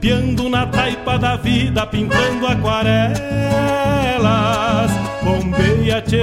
Tropeando na taipa da vida, pintando aquarelas. Bombeia, tchê,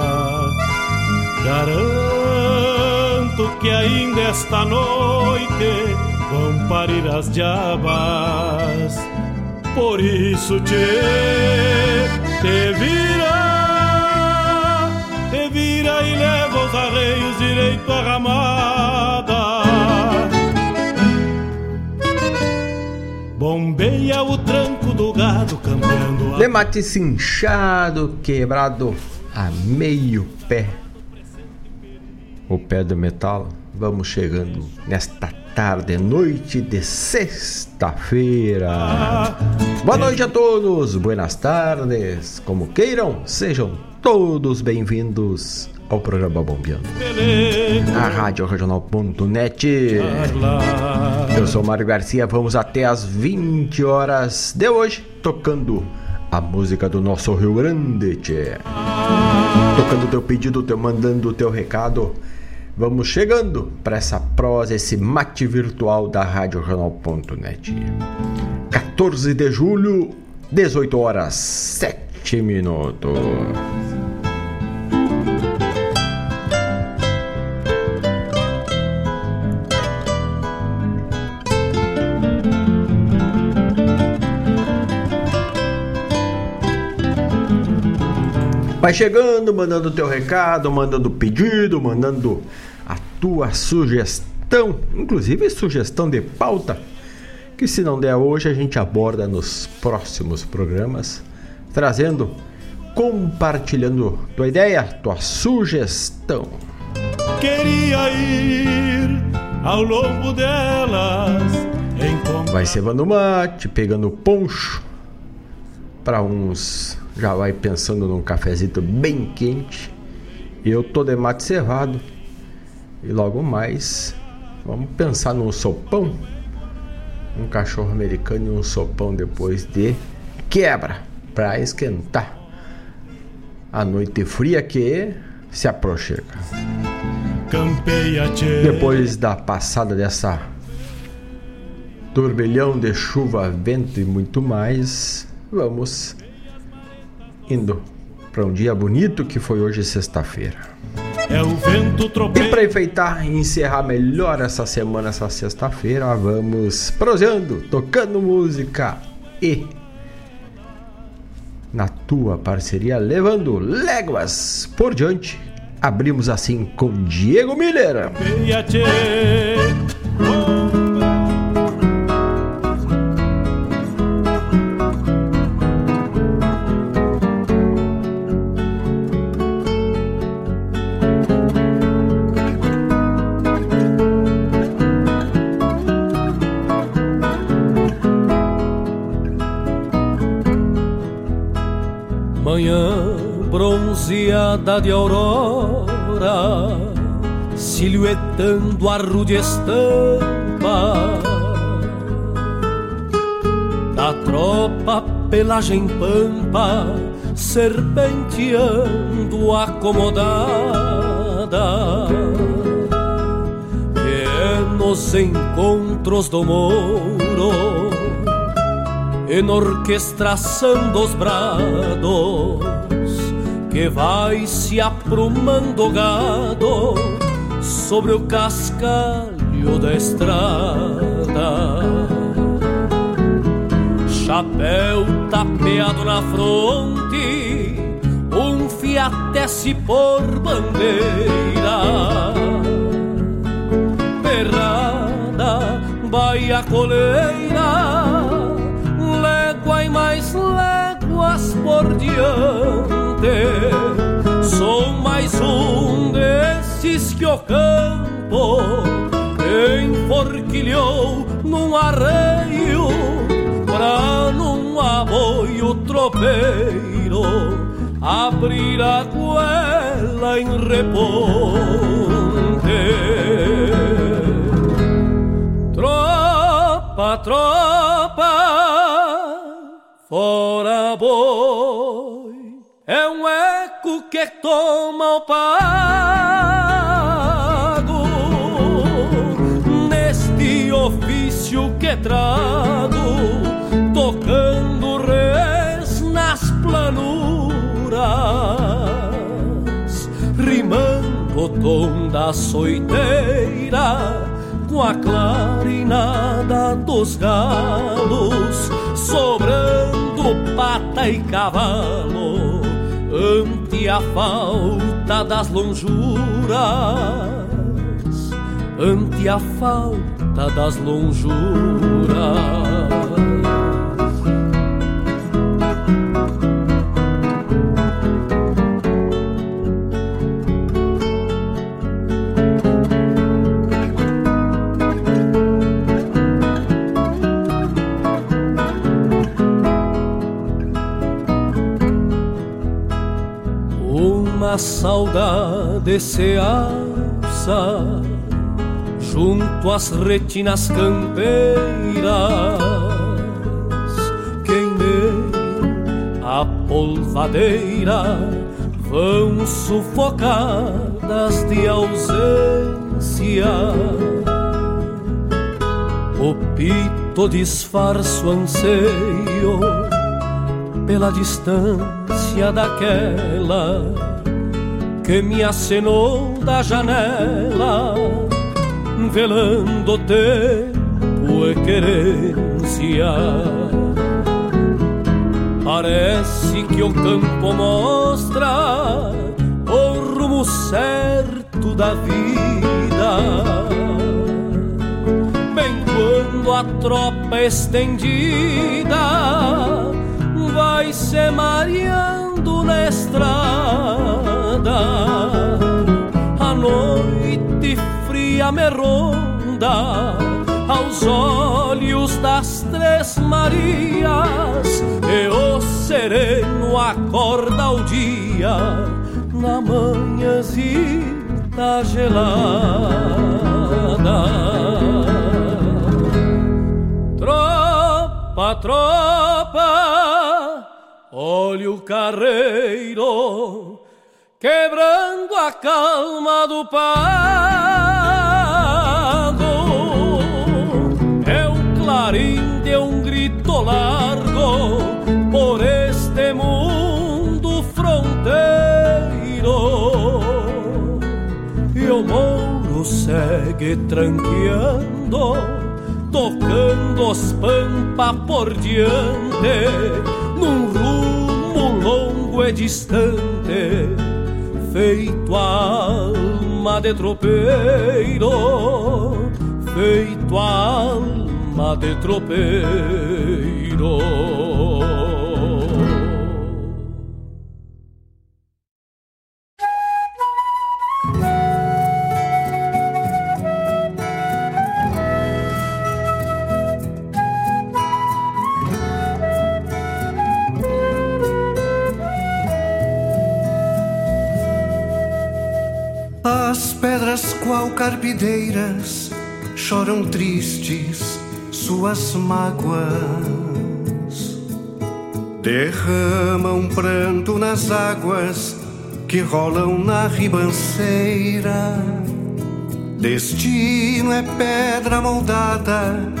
Garanto que ainda esta noite vão parir as diabas. Por isso te, te vira, te vira e leva os arreios direito à ramada. Bombeia o tranco do gado cambiando a... De mate cinchado, quebrado a meio pé o pé do metal, vamos chegando nesta tarde, noite de sexta-feira. Boa noite a todos, buenas tardes, como queiram, sejam todos bem-vindos ao programa Bombeando. A Rádio Regional.net. Eu sou Mário Garcia, vamos até as 20 horas de hoje, tocando a música do nosso Rio Grande, tchê. Tocando teu pedido, teu mandando teu recado Vamos chegando para essa prosa, esse mate virtual da Rádio Jornal.net. 14 de julho, 18 horas 7 minutos. Vai chegando, mandando teu recado, mandando pedido, mandando tua sugestão, inclusive sugestão de pauta, que se não der hoje a gente aborda nos próximos programas, trazendo, compartilhando tua ideia, tua sugestão. Queria ir ao longo delas. Vai cevando mate, pegando poncho para uns já vai pensando num cafezinho bem quente. Eu tô de mate cevado. E logo mais, vamos pensar num sopão. Um cachorro americano e um sopão depois de quebra para esquentar a noite fria que se aproxima. Depois da passada dessa turbilhão de chuva, vento e muito mais, vamos indo para um dia bonito que foi hoje sexta-feira. É o vento tropeiro. E para enfeitar e encerrar melhor essa semana, essa sexta-feira, vamos prosseando, tocando música e na tua parceria levando léguas por diante. Abrimos assim com Diego Miller. Bronzeada de aurora, silhuetando a rude estampa da tropa pelagem pampa, serpenteando acomodada. E nos encontros do Mouro, en orquestração dos brados que vai se aprumando gado sobre o cascalho da estrada. Chapéu tapeado na fronte, um fiatesse por bandeira. Berrada, baia coleira, légua e mais léguas por diante. Sou mais um desses que o campo enforquilhou num arreio pra num aboio tropeiro abrir a goela em reponte. Tropa, tropa, fora boi, que toma o pago neste ofício que trago, tocando res nas planuras, rimando o tom da soiteira com a clarinada dos galos, sobrando pata e cavalo ante a falta das lonjuras, ante a falta das lonjuras. Saudade se alça junto às retinas campeiras Queimei a polvadeira vão sufocadas de ausência. O pito disfarça o anseio pela distância daquela que me acenou da janela, velando tempo e querência. Parece que o campo mostra o rumo certo da vida. Bem quando a tropa estendida vai se mareando na estrada. A noite fria me ronda aos olhos das três Marias. E o sereno acorda o dia na manhãzita gelada. Tropa, tropa, olha o carreiro quebrando a calma do pago. É o clarim de um grito largo por este mundo fronteiro. E o mouro segue tranqueando tocando os pampa por diante, num rumo longo e distante, feito alma de tropeiro, feito alma de tropeiro. Qual carpideiras choram tristes suas mágoas. Derramam pranto nas águas que rolam na ribanceira. Destino é pedra moldada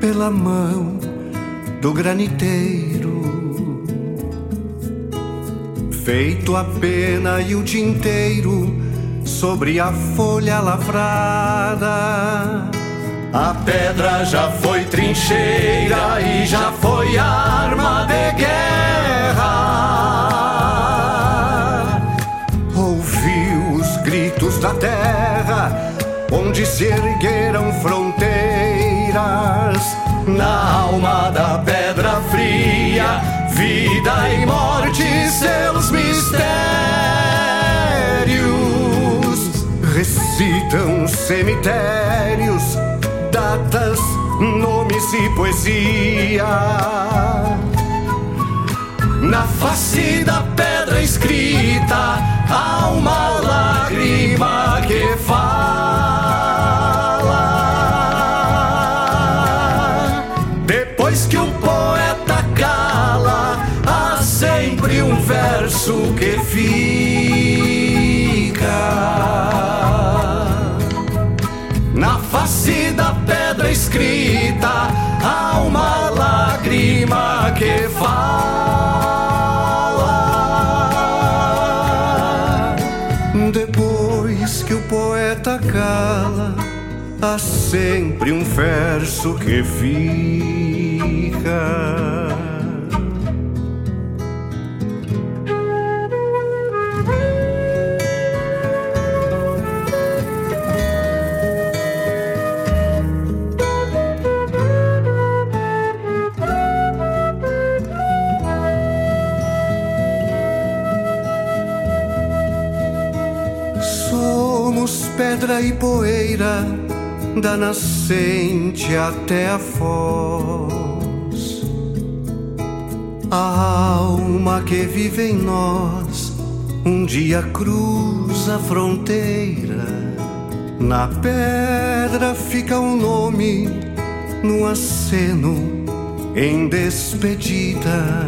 pela mão do graniteiro. Feito a pena e o tinteiro sobre a folha lavrada. A pedra já foi trincheira e já foi arma de guerra. Ouvi os gritos da terra, onde se ergueram fronteiras. Na alma da pedra fria, vida e morte, seus mistérios. Recitam cemitérios datas, nomes e poesia. Na face da pedra escrita há uma lágrima que fala. Depois que o poeta cala, há sempre um verso que fica face da pedra escrita há uma lágrima que fala. Depois que o poeta cala, há sempre um verso que fica. Pedra e poeira, da nascente até a foz. A alma que vive em nós, um dia cruza a fronteira. Na pedra fica um nome, no aceno, em despedida.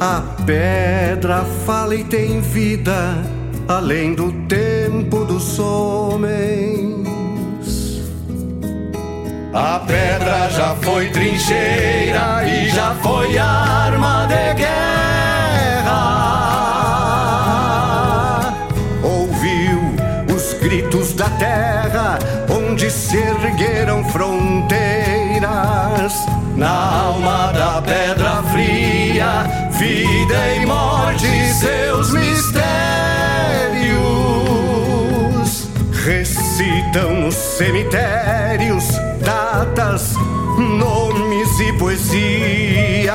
A pedra fala e tem vida além do tempo dos homens. A pedra já foi trincheira e já foi arma de guerra. Ouviu os gritos da terra onde se ergueram fronteiras. Na alma da pedra fria, vida e morte, seus mistérios recitam nos cemitérios datas, nomes e poesia.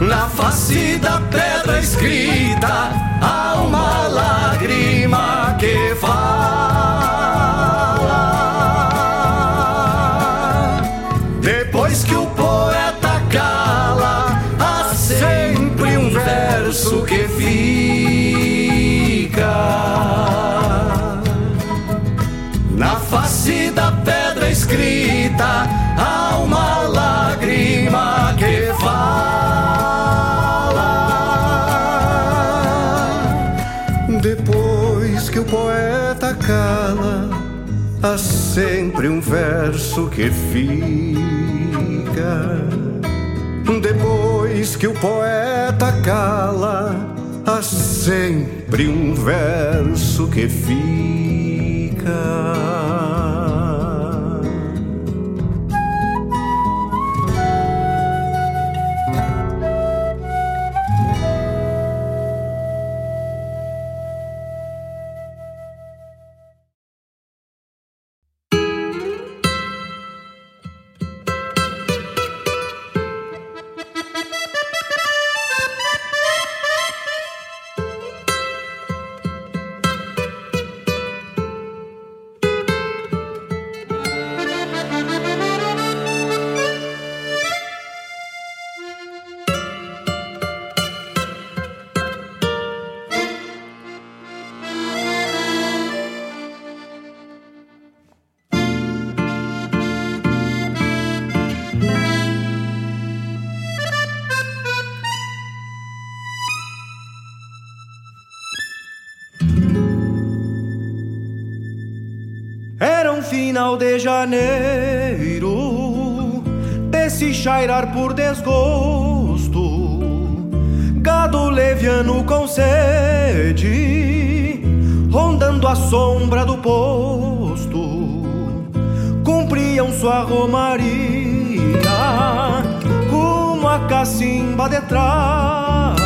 Na face da pedra escrita há uma lágrima que fala. Há sempre um verso que fica. Depois que o poeta cala, há sempre um verso que fica. Por desgosto, gado leviano com sede, rondando a sombra do posto, sua romaria, rumo a cacimba de trás,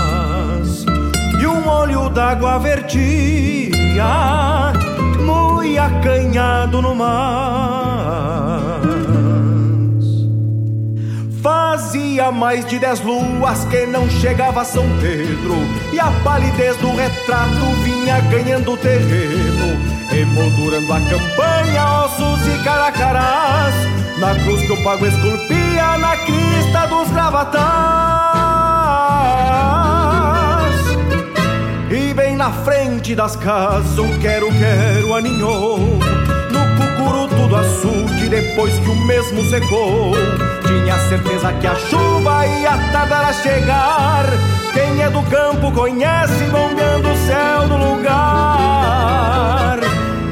e um olho d'água vertia, muito acanhado no mar. Fazia mais de dez luas que não chegava a São Pedro, e a palidez do retrato vinha ganhando terreno emoldurando a campanha, ossos e caracarás, na cruz que o pago esculpia na crista dos gravatás. E bem na frente das casas, um quero-quero aninhou, cucuru tudo açude, depois que o mesmo secou. Tinha certeza que a chuva ia tardar a chegar. Quem é do campo conhece, bombeando o céu do lugar.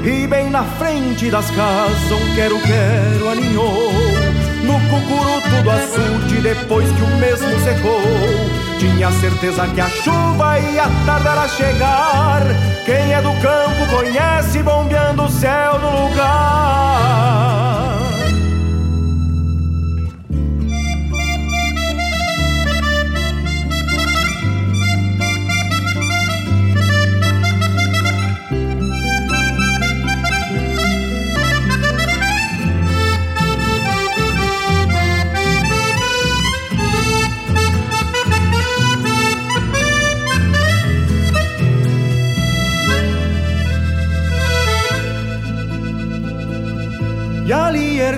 E bem na frente das casas um quero-quero aninhou No cucuru tudo açude depois que o mesmo secou Tinha certeza que a chuva ia tardar a chegar. Quem é do campo conhece bombeando o céu do lugar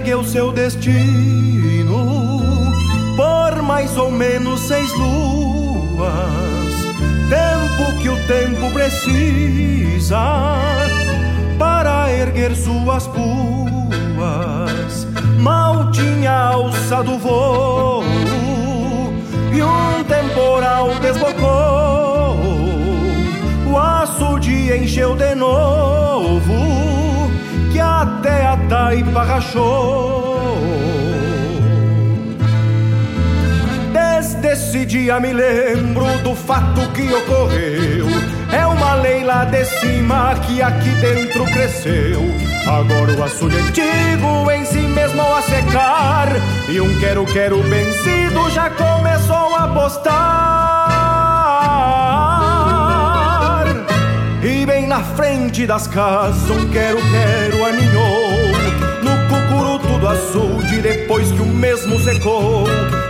ergueu seu destino por mais ou menos seis luas, tempo que o tempo precisa para erguer suas puas. Mal tinha alçado voo e um temporal desbocou, o açude encheu de novo taipa rachou. Desde esse dia me lembro do fato que ocorreu. É uma lei lá de cima que aqui dentro cresceu. Agora o açude antigo em si mesmo a secar. E um quero-quero vencido já começou a postar. E bem na frente das casas um quero-quero aninhou tudo açude depois que o mesmo secou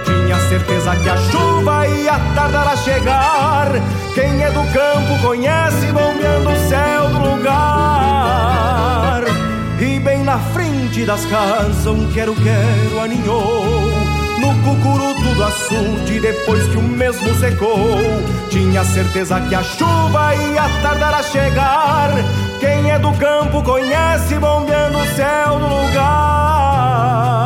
Tinha certeza que a chuva ia tardar a chegar Quem é do campo conhece bombeando o céu do lugar E bem na frente das casas um quero-quero aninhou no cucuru tudo açude depois que o mesmo secou. Tinha certeza que a chuva ia tardar a chegar. Quem é do campo conhece bombeando o céu do lugar. love.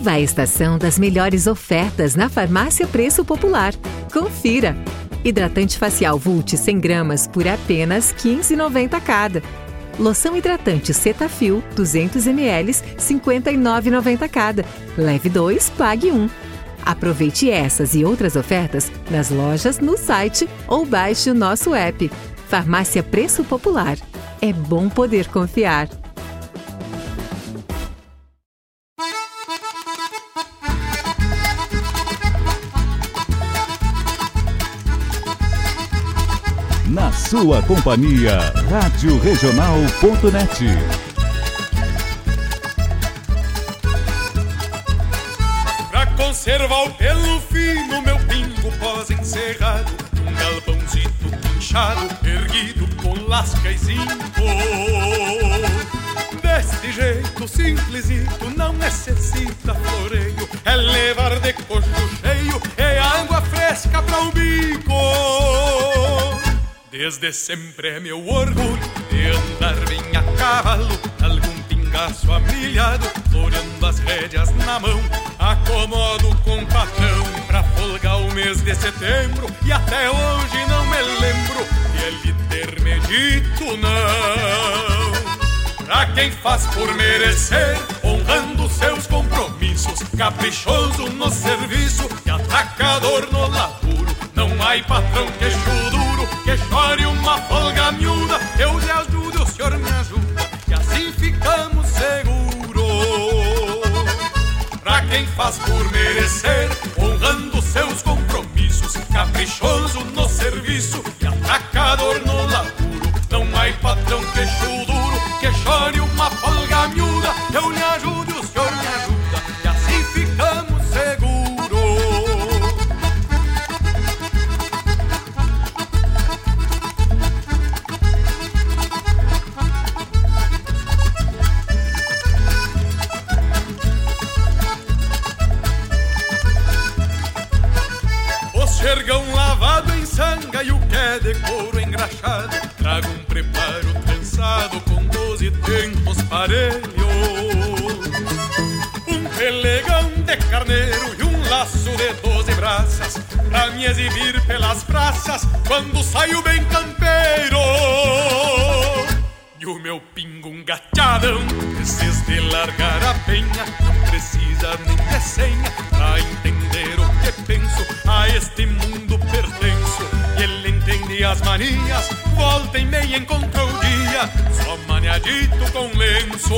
Viva a estação das melhores ofertas na Farmácia Preço Popular. Confira! Hidratante facial Vult 100 gramas por apenas R$ 15,90 cada. Loção hidratante Cetaphil 200 ml R$ 59,90 cada. Leve 2, pague 1. Aproveite essas e outras ofertas nas lojas, no site ou baixe o nosso app. Farmácia Preço Popular. É bom poder confiar. Sua companhia, Rádio Regional.net. Pra conservar o pelo fino, meu pingo pós-encerrado. Um galpãozito pinchado, erguido com lasca e zinco. Deste jeito simplesito, não necessita floreio. É levar de coxo cheio e água fresca pra o bico. Desde sempre é meu orgulho de andar bem a cavalo, algum braço amilhado, floreando as rédeas na mão. Acomodo com patrão pra folgar o mês de setembro. E até hoje não me lembro de ele ter me dito não. Pra quem faz por merecer, honrando seus compromissos, caprichoso no serviço e atacador no laburo. Não há patrão queixo duro que chore uma folga miúda. Eu lhe ajudo, o senhor me ajuda, e assim ficamos seguros. Pra quem faz por merecer, honrando seus compromissos, caprichoso no serviço e atacador no de couro engraxado Trago um preparo trançado com doze tempos parelhos. Um pelegão de carneiro e um laço de doze braças Pra me exibir pelas praças quando saio bem campeiro. E o meu pingo um Esses de largar a penha Não precisa nem de senha Pra entender o que penso A este mundo entende as manias Volta e meia o dia. Só maniadito com lenço.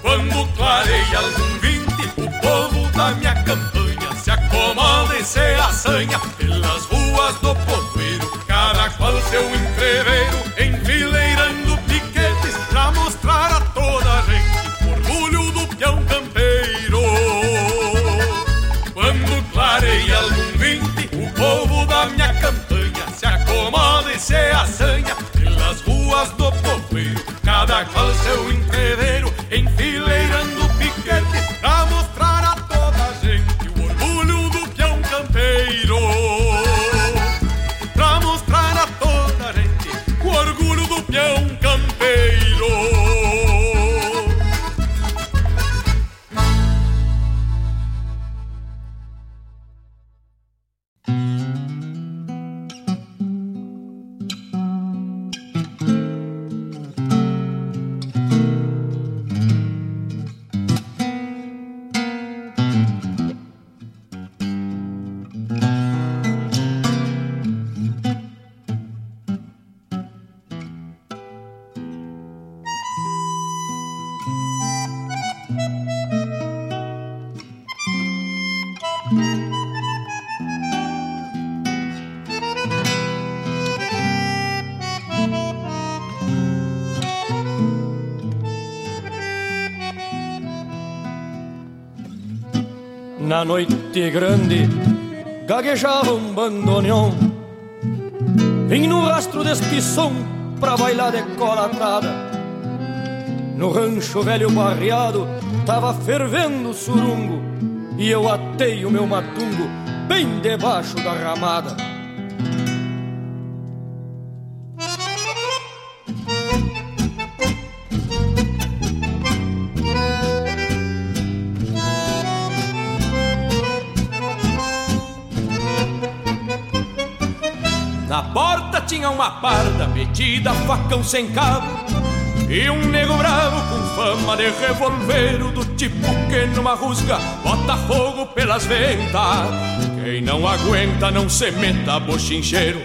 Quando clareia algum vinte O povo da minha campanha Se acomoda e se assanha Pelas ruas do povoeiro. Cada qual seu entreveiro Enfileirando seu entreveiro grande gaguejava um bandoneon. Vim no rastro deste som pra bailar de colatrada No rancho velho barreado tava fervendo o surungo E eu atei o meu matungo bem debaixo da ramada uma parda metida facão sem cabo. E um nego bravo com fama de revolveiro Do tipo que numa rusga bota fogo pelas ventas. Quem não aguenta não se meta bochincheiro.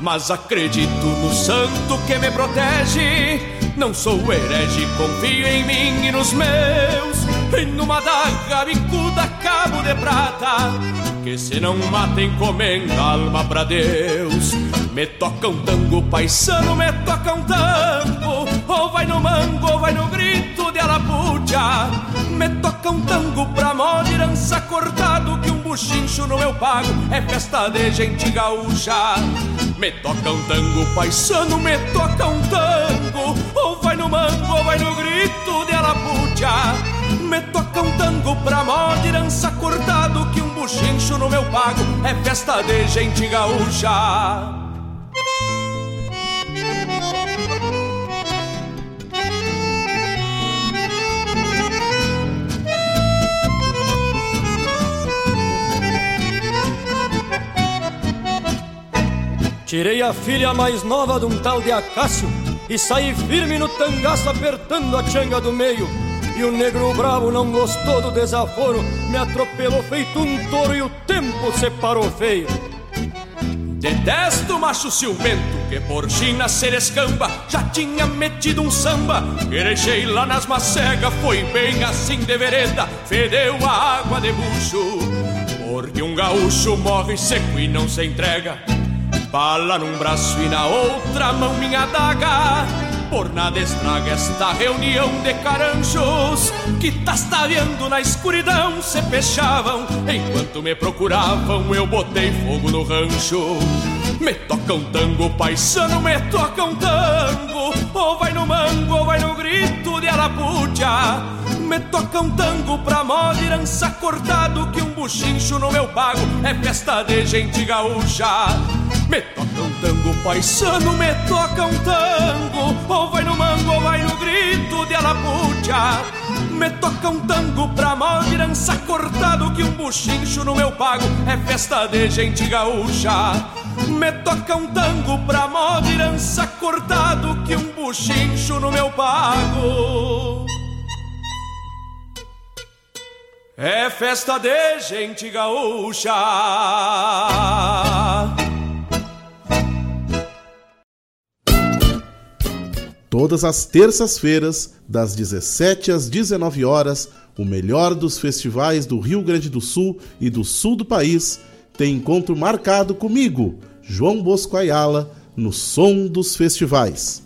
Mas acredito no santo que me protege. Não sou herege, confio em mim e nos meus. E numa daga bicuda cabo de prata que se não mata encomenda alma pra Deus Me toca um tango paisano, me toca um tango. Ou vai no mango, ou vai no grito de alapucha Me toca um tango pra mó de cortado Que um buchincho no meu pago é festa de gente gaúcha. Me toca um tango paisano, me toca um tango. Ou vai no mango, ou vai no grito de alapucha me toca um tango pra mó de herança cortado Que um buchincho no meu pago é festa de gente gaúcha Tirei a filha mais nova de um tal de Acácio e saí firme no tangaço apertando a changa do meio. E o negro bravo não gostou do desaforo, me atropelou feito um touro e o tempo separou feio. Detesto macho ciumento que por China ser escamba já tinha metido um samba que deixei lá nas macegas. Foi bem assim de vereda, fedeu a água de bucho. Porque um gaúcho morre seco e não se entrega. Bala num braço e na outra mão minha daga por nada estraga esta reunião de caranjos que tastareando na escuridão se fechavam. Enquanto me procuravam, eu botei fogo no rancho. Me toca um tango, paisano, me toca um tango. Ou vai no mango, ou vai no grito de arapuja. Me toca um tango pra moda herança cortado Que um buchincho no meu pago é festa de gente gaúcha. Me toca um tango paisano, me toca um tango. Ou vai no mango ou vai no grito de alapucha Me toca um tango pra moda herança cortado Que um buchincho no meu pago é festa de gente gaúcha. Me toca um tango pra moda herança cortado Que um buchincho no meu pago é festa de gente gaúcha. Todas as terças-feiras, das 17 às 19 horas, o melhor dos festivais do Rio Grande do Sul e do sul do país tem encontro marcado comigo, João Bosco Ayala, no Som dos Festivais.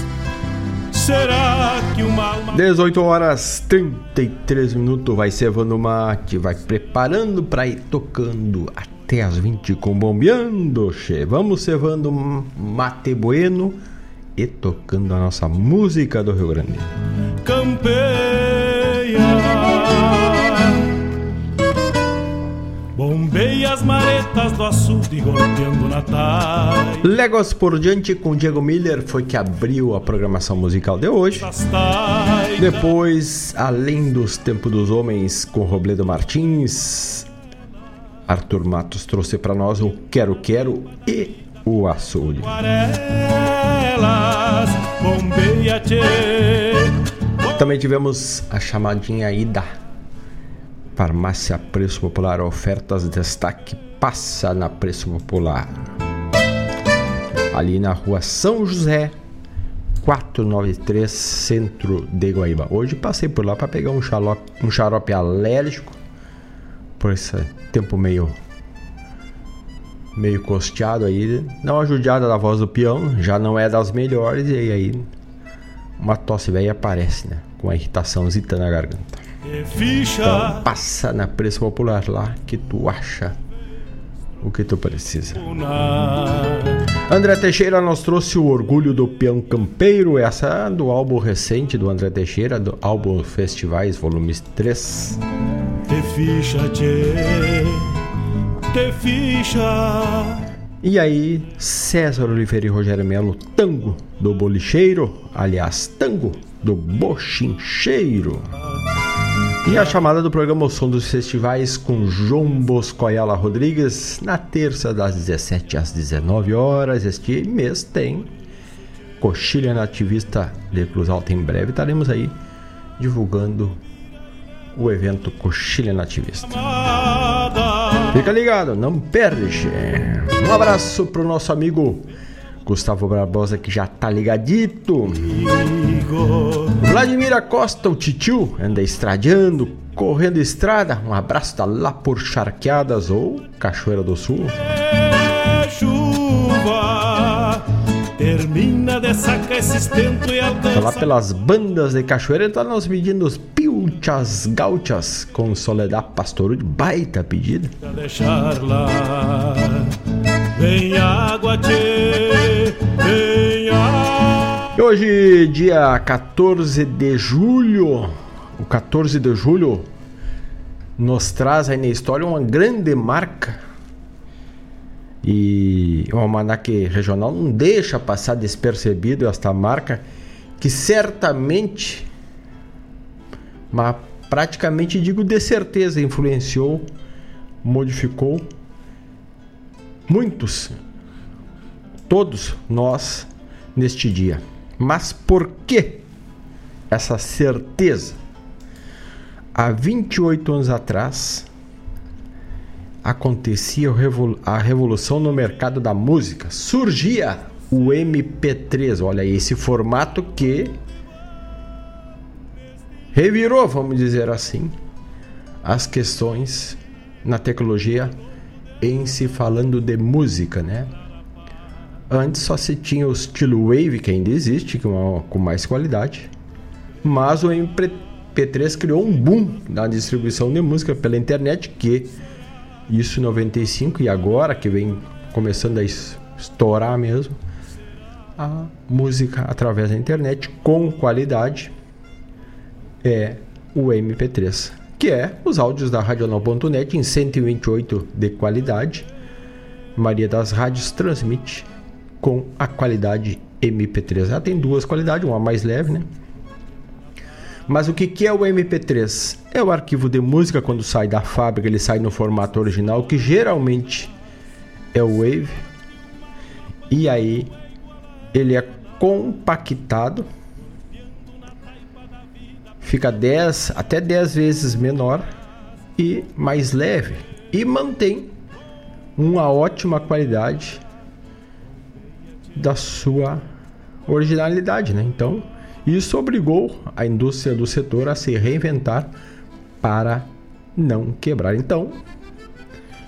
18 horas 33 minutos, vai cevando mate, vai preparando para ir tocando até as 20 com bombeando, che. Vamos cevando mate bueno e tocando a nossa música do Rio Grande. Campeia Do açude golpeando na. Léguas por diante com Diego Miller foi que abriu a programação musical de hoje. Depois, além dos Tempos dos Homens com Robledo Martins, Arthur Matos trouxe para nós o Quero Quero e o Açude. Também tivemos a chamadinha Ida Farmácia Preço Popular, ofertas destaque passa na Preço Popular. Ali na rua São José, 493, centro de Guaíba. Hoje passei por lá para pegar um xarope, um xarope alérgico, por esse tempo meio meio costeado aí. Dá uma da voz do peão, já não é das melhores, e aí uma tosse velha aparece, né? Com a irritação na garganta. Então passa na preço popular lá que tu acha o que tu precisa. André Teixeira nos trouxe o orgulho do peão campeiro, essa do álbum recente do André Teixeira, do álbum Festivais, volume 3. Te ficha, tchê, te ficha. E aí, César Oliveira e Rogério Melo, tango do bolicheiro, aliás, tango do bochincheiro. E a chamada do programa O Som dos Festivais com João Boscoiala Rodrigues na terça das 17 às 19 horas. Este mês tem Coxilha Nativista de Cruz Alta. Em breve estaremos aí divulgando o evento Coxilha Nativista. Fica ligado, não perde. Um abraço pro nosso amigo Gustavo Barbosa que já tá ligadito. Vladimir Acosta, o titio, anda estradeando, correndo estrada. Um abraço tá lá por Charqueadas ou Cachoeira do Sul. É chuva, termina de sacar esse estento e alcança. Tá lá pelas bandas de Cachoeira, ele tá nos pedindo os pilchas gauchas com Soledad Pastoru de baita pedida. Deixar lá, vem água, tchê, vem água. E hoje, dia 14 de julho, o 14 de julho nos traz aí na história uma grande marca. E o Almanac Regional não deixa passar despercebido esta marca que certamente, mas praticamente digo de certeza, influenciou, modificou muitos, todos nós neste dia. Mas por que essa certeza? Há 28 anos atrás acontecia a revolução no mercado da música. Surgia o MP3, olha aí, esse formato que revirou, vamos dizer assim, as questões na tecnologia em se falando de música, né? Antes só se tinha o estilo Wave, que ainda existe, com, com mais qualidade. Mas o MP3 criou um boom na distribuição de música pela internet, que isso em 95 e agora que vem começando a estourar mesmo a música através da internet com qualidade é o MP3, que é os áudios da Radional.net em 128 de qualidade. Maria das Rádios transmite com a qualidade MP3. Ela tem duas qualidades, uma mais leve, né? Mas o que, que é o MP3? É o arquivo de música quando sai da fábrica, ele sai no formato original, que geralmente é o Wave. E aí ele é compactado, fica 10 até 10 vezes menor e mais leve e mantém uma ótima qualidade da sua originalidade, né? Então, isso obrigou a indústria do setor a se reinventar para não quebrar. Então,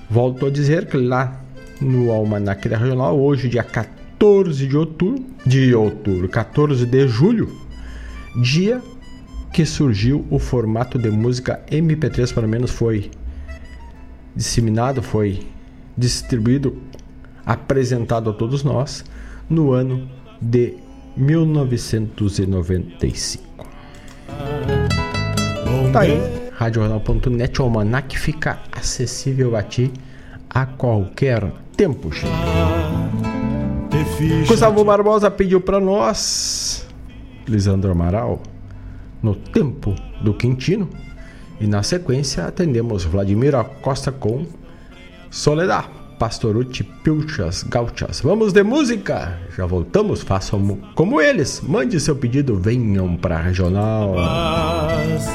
volto a dizer que lá no Almanac da Regional, hoje, dia 14 de outubro, de outubro, 14 de julho, dia que surgiu o formato de música MP3, pelo menos foi disseminado, foi distribuído, apresentado a todos nós no ano de 1995. Tá aí, RadioJornal.net, o Almanac fica acessível a ti a qualquer tempo. Gustavo Barbosa pediu para nós, Lisandro Amaral, no tempo do Quintino. E na sequência atendemos Vladimir Costa com Soledad. Pastorucci Pilchas Gauchas. Vamos de música? Já voltamos, façam como eles. Mande seu pedido, venham para regional. Mas,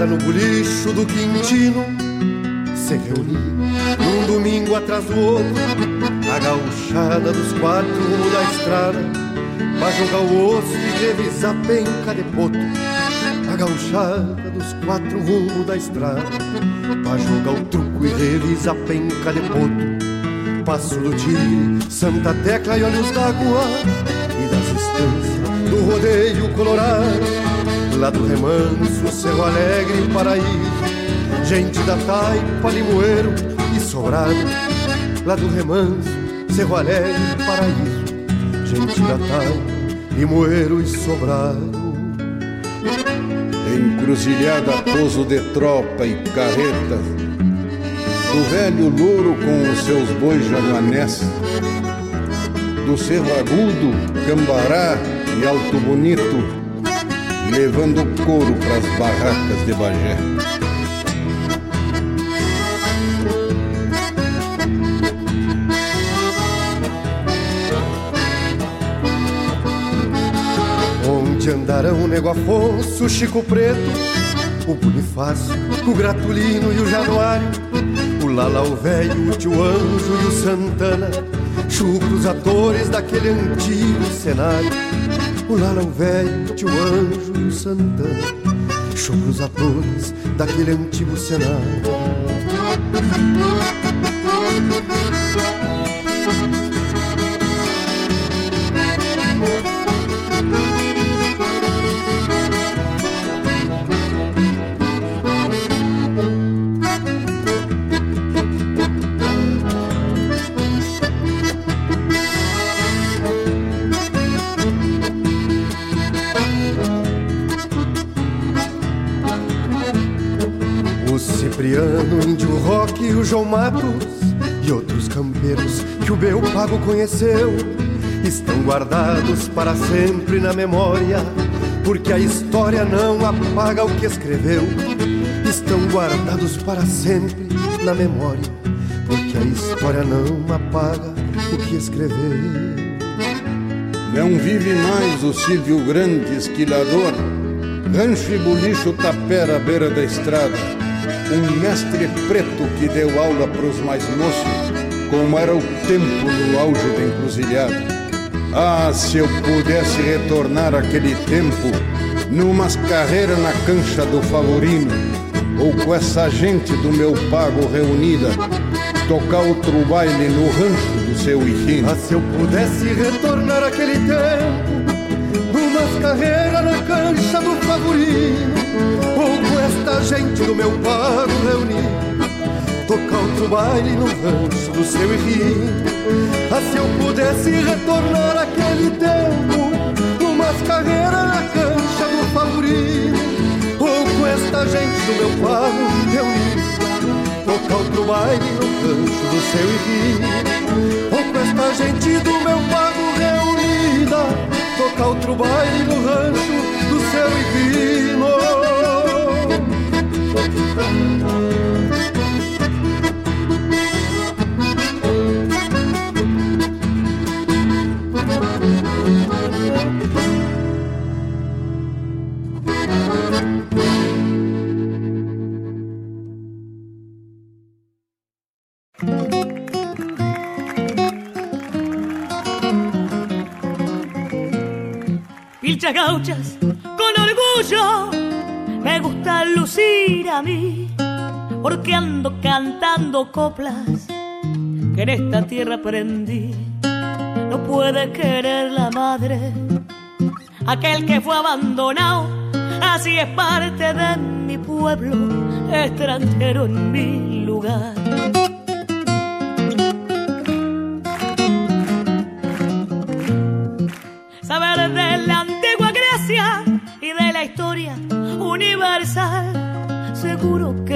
No bulicho do Quintino Se reuniu num domingo atrás do outro A gauchada dos quatro rumo da estrada Pra jogar o osso e revisar penca de potro A gauchada dos quatro rumo da estrada Pra jogar o truco e revisar penca de potro Passo do Tigre, Santa Tecla e Olhos d'Água E das estâncias do rodeio colorado Lá do remanso, Cerro Alegre, Paraíso Gente da taipa, limoeiro e sobrado, lá do remanso, Cerro Alegre, paraíso. Gente da taipa, limoeiro e sobrado. Encruzilhada, pouso de tropa e carreta, do velho louro com os seus bois jaguanés, do cerro agudo, cambará e alto bonito, levando couro pras barracas de Bagé. Onde andarão o Nego Afonso, o Chico Preto, o Bonifácio, o Gratulino e o Januário, o Lala, o Velho, o Tio Anjo e o Santana, chucros atores daquele antigo cenário. O Lala, o Velho, Tio Anjo e o Santana, chucros atores daquele antigo cenário. Pago conheceu estão guardados para sempre na memória, porque a história não apaga o que escreveu. Estão guardados para sempre na memória, porque a história não apaga o que escreveu. Não vive mais o Silvio Grande esquilador, rancho e bolicho tapera à beira da estrada, um mestre preto que deu aula pros mais moços, como era o tempo no auge da encruzilhada. Ah, se eu pudesse retornar aquele tempo, numas carreiras na cancha do Favorino, ou com essa gente do meu pago reunida, tocar outro baile no rancho do seu Iquino. Ah, se eu pudesse retornar aquele tempo, numas carreiras na cancha do Favorino, ou com esta gente do meu pago reunido, tocar outro baile no rancho do seu Henrique. Ah, se eu pudesse retornar aquele tempo, numas carreiras na cancha do Favorino, ou com esta gente do meu pago reunido, tocar outro baile no rancho do seu Henrique. Ou com esta gente do meu pago reunida, tocar outro baile no rancho do seu Henrique. A mí, porque ando cantando coplas que en esta tierra aprendí. No puede querer la madre, aquel que fue abandonado, así es parte de mi pueblo, extranjero en mi lugar.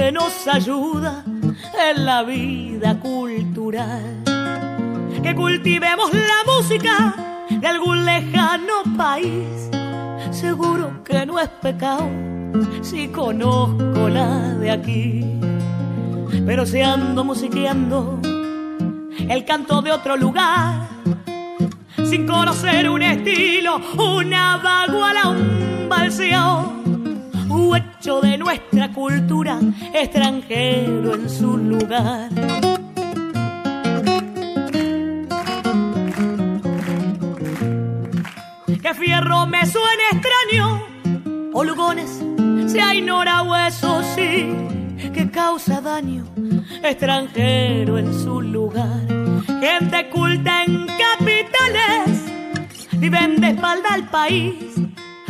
Que nos ayuda en la vida cultural. Que cultivemos la música de algún lejano país, seguro que no es pecado si conozco la de aquí. Pero si ando musiqueando el canto de otro lugar, sin conocer un estilo, una vaguala, un balseo, de nuestra cultura, extranjero en su lugar. Que fierro me suene extraño, holgones, si hay nora hueso, sí, que causa daño, extranjero en su lugar. Gente culta en capitales, viven de espalda al país,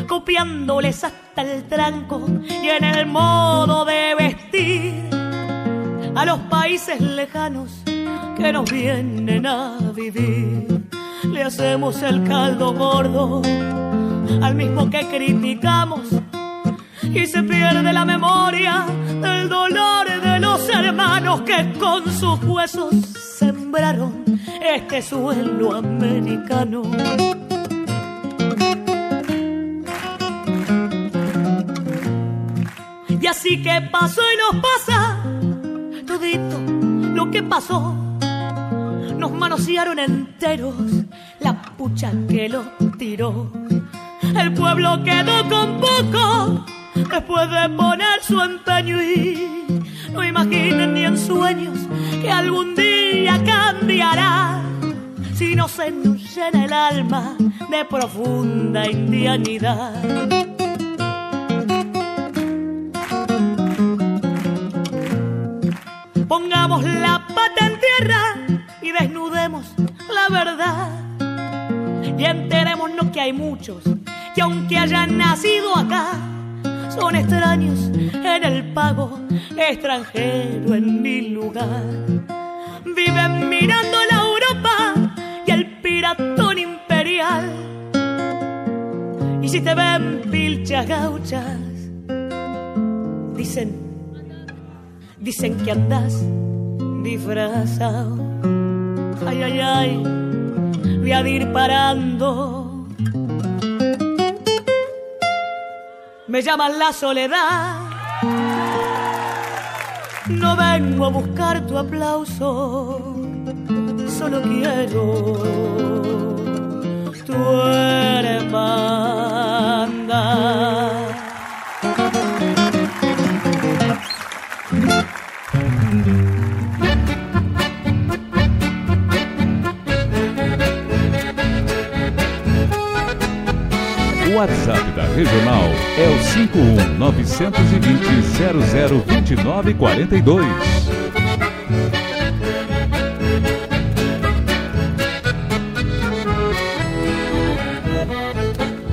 copiándoles hasta el tranco y en el modo de vestir a los países lejanos que nos vienen a vivir. Le hacemos el caldo gordo al mismo que criticamos y se pierde la memoria del dolor de los hermanos que con sus huesos sembraron este suelo americano. Y así que pasó y nos pasa todito lo que pasó. Nos manosearon enteros la pucha que lo tiró. El pueblo quedó con poco después de poner su empeño y no imaginen ni en sueños que algún día cambiará si no se nos llena el alma de profunda indianidad. Pongamos la pata en tierra y desnudemos la verdad. Y enterémonos que hay muchos que aunque hayan nacido acá, son extraños en el pago, extranjero en mi lugar. Viven mirando la Europa y el piratón imperial. Y si te ven pilchas gauchas, dicen Dicen que andas disfrazado. Ay, ay, ay, voy a ir parando. Me llaman la soledad. No vengo a buscar tu aplauso, solo quiero tu hermandad. WhatsApp da Regional é o 51 920 002942.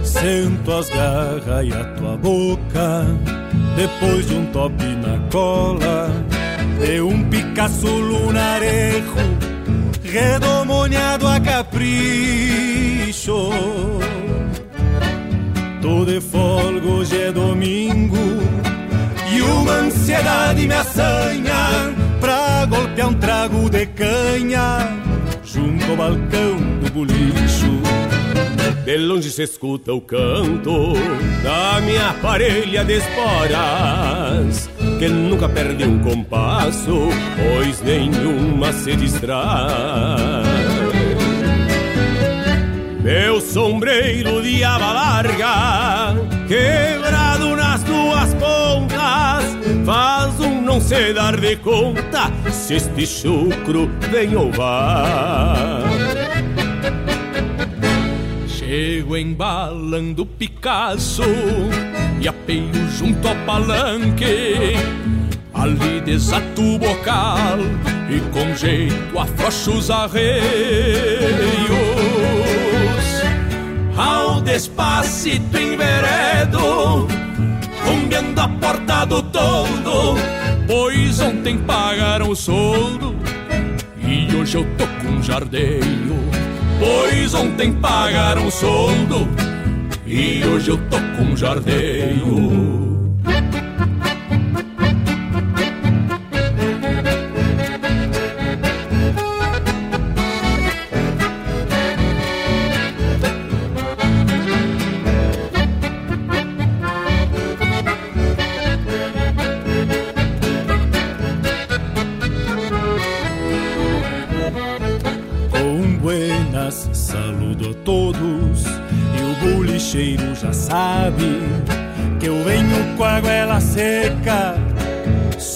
Sento as garras e a tua boca Depois de um top na cola De um Picasso lunarejo Redomoniado a capricho Tô de folga, hoje é domingo. E uma ansiedade me assanha Pra golpear um trago de canha Junto ao balcão do bolicho. De longe se escuta o canto Da minha parelha de esporas Que nunca perde um compasso Pois nenhuma se distrai meu sombreiro de aba larga, quebrado nas duas pontas, faz um não se dar de conta se este chucro vem ou. Chego embalando Picasso e apeio junto ao palanque. Ali desato o bocal e com jeito afrouxo os arreios ao despacito enveredo, rumbeando a porta do todo, pois ontem pagaram o soldo e hoje eu tô com jardeio. Pois ontem pagaram o soldo e hoje eu tô com jardeio.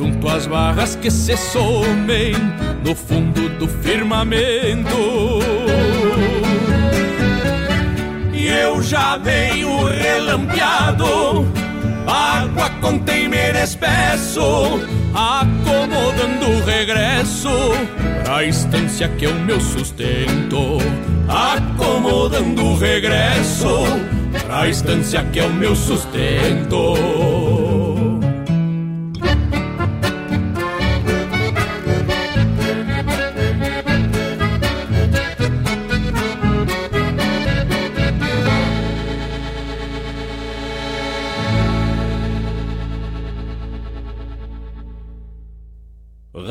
junto às barras que se somem no fundo do firmamento eu já venho relampeado. Água container espesso, acomodando o regresso pra estância que é o meu sustento. Acomodando o regresso pra estância que é o meu sustento.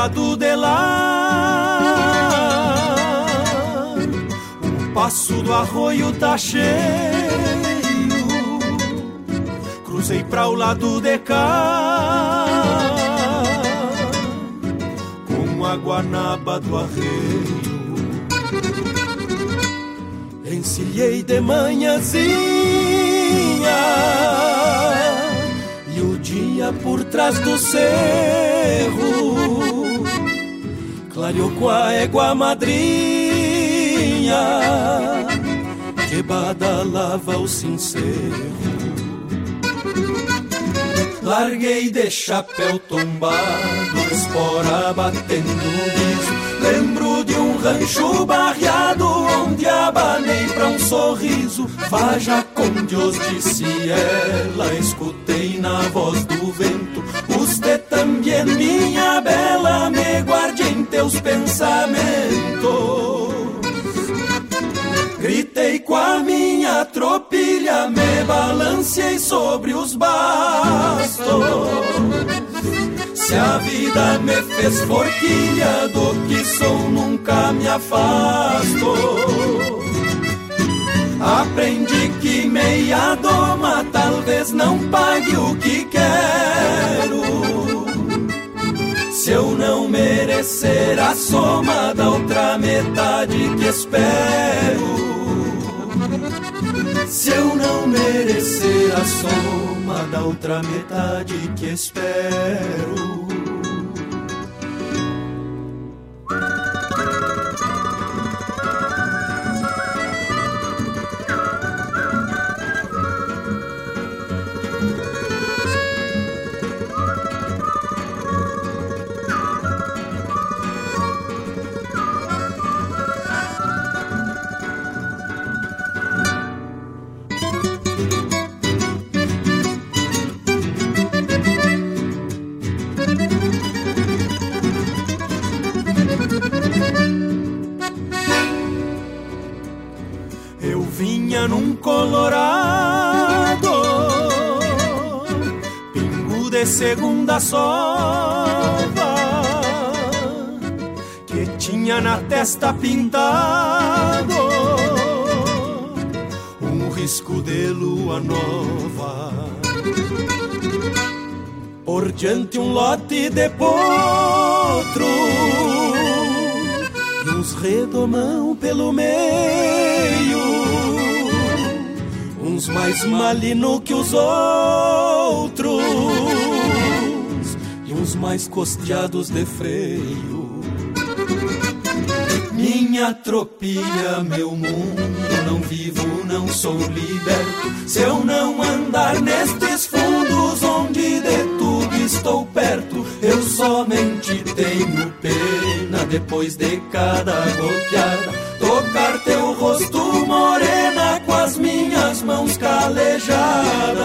Lado de lá. O passo do arroio tá cheio. Cruzei pra o lado de cá. Com a guanaba do arreio. Encilhei de manhãzinha e o dia por trás do cerro clareou com a égua madrinha que badalava o sincero. Larguei de chapéu tombado, espora batendo biso. Lembro de um rancho barreado onde abanei pra um sorriso. Vaja com Deus, disse ela, escutei na voz do vento. Você também, minha bela, me guarde teus pensamentos. Gritei com a minha tropilha, me balancei sobre os bastos. Se a vida me fez forquilha, do que sou nunca me afasto. Aprendi que meia doma talvez não pague o que quero. Merecer a soma da outra metade que espero. Se eu não merecer a soma da outra metade que espero. Segunda sova que tinha na testa pintado um risco de lua nova. Por diante um lote de potro uns redomão pelo meio, mais malino que os outros os mais costeados de freio. Minha tropilha, meu mundo, não vivo, não sou liberto. Se eu não andar nestes fundos onde de tudo estou perto, eu somente tenho pena depois de cada goteada. Calejadas.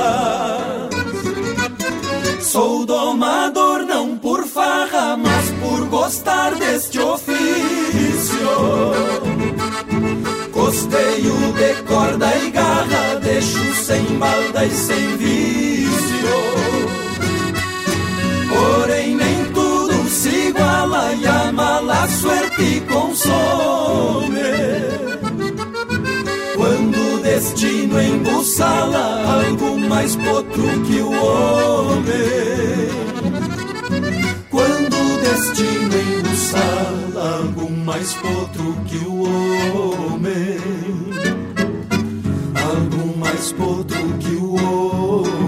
Sou domador não por farra, mas por gostar deste ofício. Costeio de corda e garra, deixo sem balda e sem vício. Porém, nem tudo se iguala e a mala suerte consome. Destino embussala algo mais potro que o homem. Quando o destino embussala algo mais potro que o homem. Algo mais potro que o homem.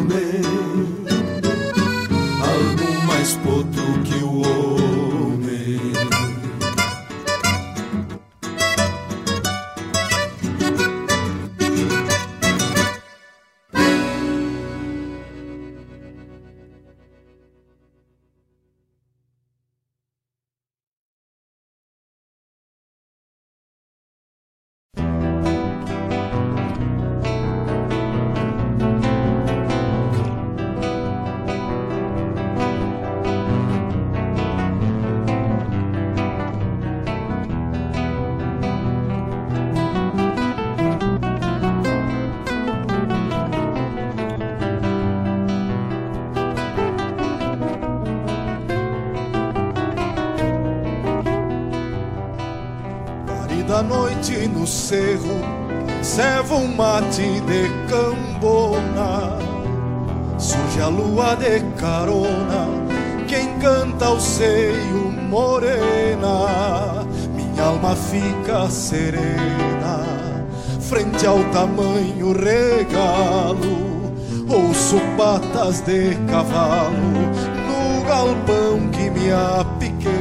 Cerro, serva um mate de cambona. Surge a lua de carona, que encanta o seio morena. Minha alma fica serena, frente ao tamanho regalo. Ouço patas de cavalo no galpão que me apequena.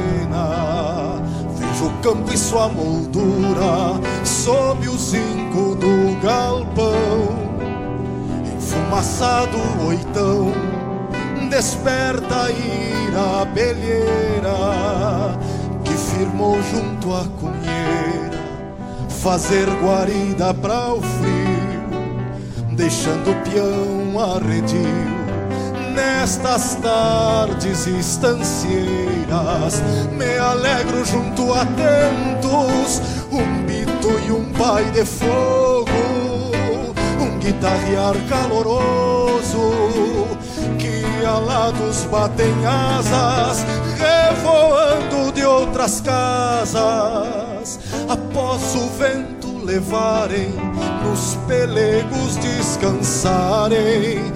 Vejo o campo e sua moldura sob o zinco do galpão. Enfumaçado oitão, desperta a ira belheira que firmou junto à cunheira fazer guarida para o frio, deixando o peão arredio nestas tardes estancieiras me alegro junto a tantos um bito e um pai de fogo um guitarrear caloroso que alados batem asas revoando de outras casas após o vento levarem nos pelegos descansarem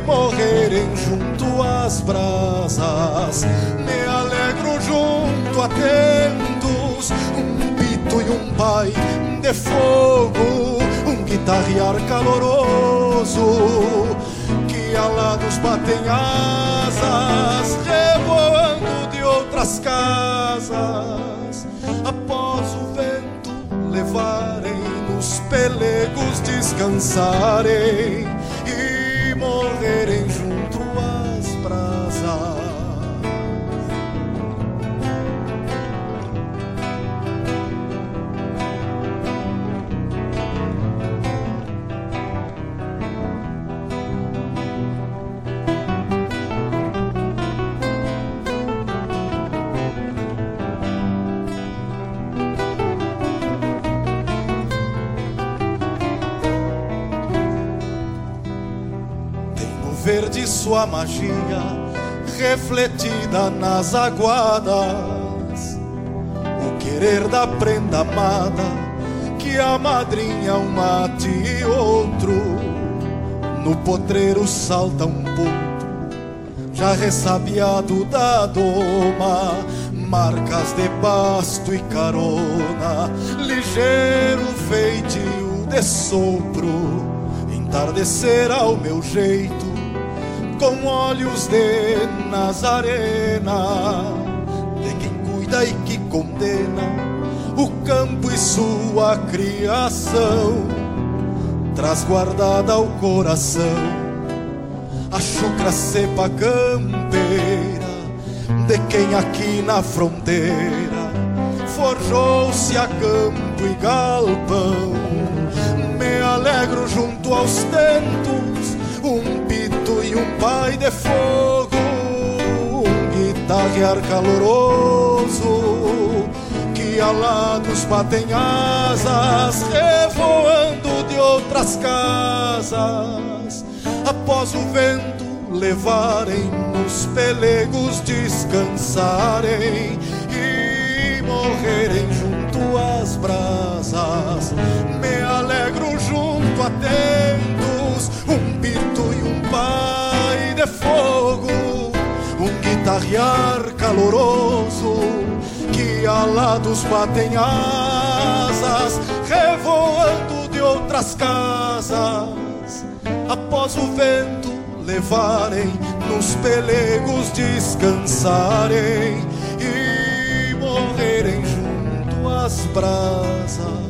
morrerem junto às brasas. Me alegro junto a tentos, um pito e um pai de fogo, um guitarrear caloroso, que alados batem asas, revoando de outras casas. Após o vento levarem nos pelegos descansarem e morrerem junto verde sua magia refletida nas aguadas. O querer da prenda amada que a madrinha um mate e outro. No potreiro salta um ponto, já ressabiado da doma. Marcas de pasto e carona, ligeiro feitio de sopro entardecer ao meu jeito, com olhos de Nazarena, de quem cuida e que condena o campo e sua criação, traz guardada ao coração a chucra cepa campeira, de quem aqui na fronteira forjou-se a campo e galpão. Me alegro junto aos tentos, um e um pai de fogo, um guitarrear caloroso, que alados batem asas, revoando de outras casas, após o vento levarem nos pelegos descansarem e morrerem junto às brasas. Me alegro junto a tentos, guitarrear caloroso que alados batem asas, revoando de outras casas. Após o vento levarem, nos pelegos descansarem e morrerem junto às brasas.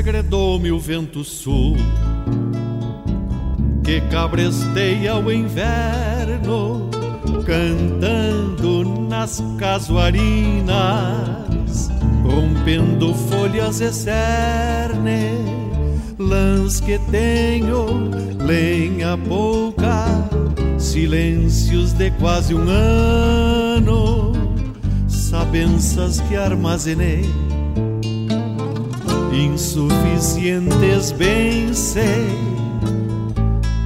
Segredou-me o vento sul que cabresteia o inverno, cantando nas casuarinas, rompendo folhas e cerne, lãs que tenho, lenha pouca, silêncios de quase um ano, sabensas que armazenei insuficientes bem sei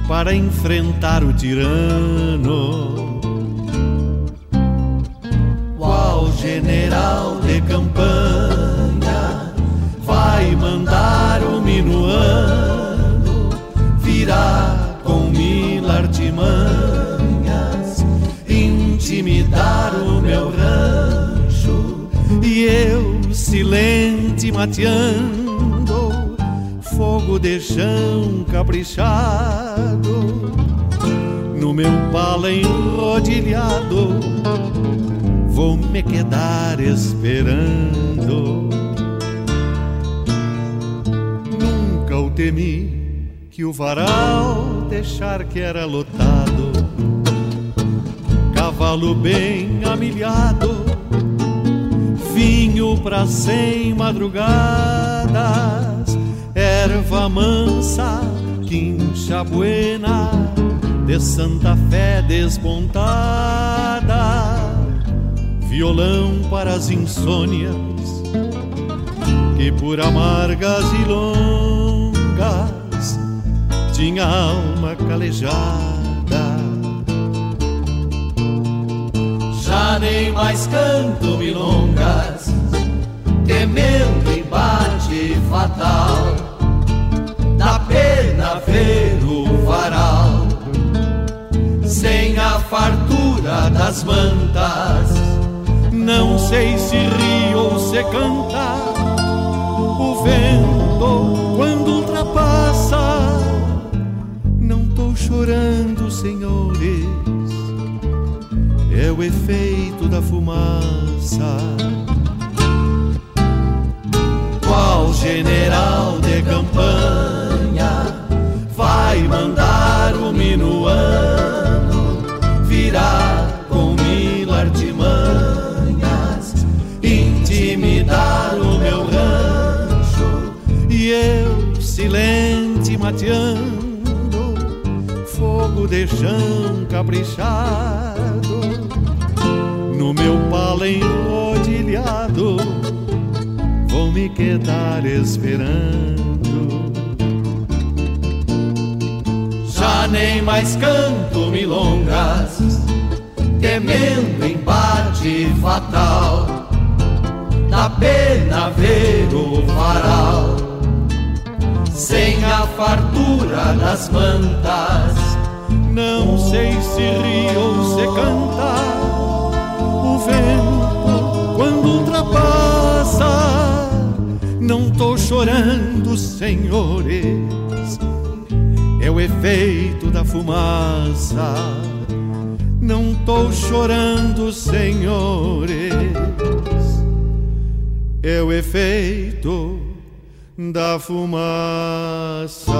para enfrentar o tirano. Qual general de campanha vai mandar o minuano virar com mil artimanhas, intimidar o meu rancho e eu silente mateando de chão caprichado no meu pala enrodilhado vou me quedar esperando. Nunca o temi que o varal deixar que era lotado. Cavalo bem amilhado vinho pra cem madrugadas erva mansa, quincha buena, de Santa Fé despontada, violão para as insônias, que por amargas e longas tinha alma calejada. Já nem mais canto milongas, temendo embate fatal da pena ver o varal, sem a fartura das mantas. Não sei se ri ou se canta, o vento quando ultrapassa. Não tô chorando, senhores, é o efeito da fumaça. Qual general de campanha? Vai mandar o minuano virar com mil artimanhas, intimidar o meu rancho e eu silente mateando fogo de chão caprichado no meu pala vou me quedar esperando nem mais canto milongas, temendo embate fatal da pena ver o varal sem a fartura das mantas. Não sei se ri ou se canta o vento quando ultrapassa. Não tô chorando, senhores, é o efeito da fumaça. Não tô chorando, senhores, é o efeito da fumaça.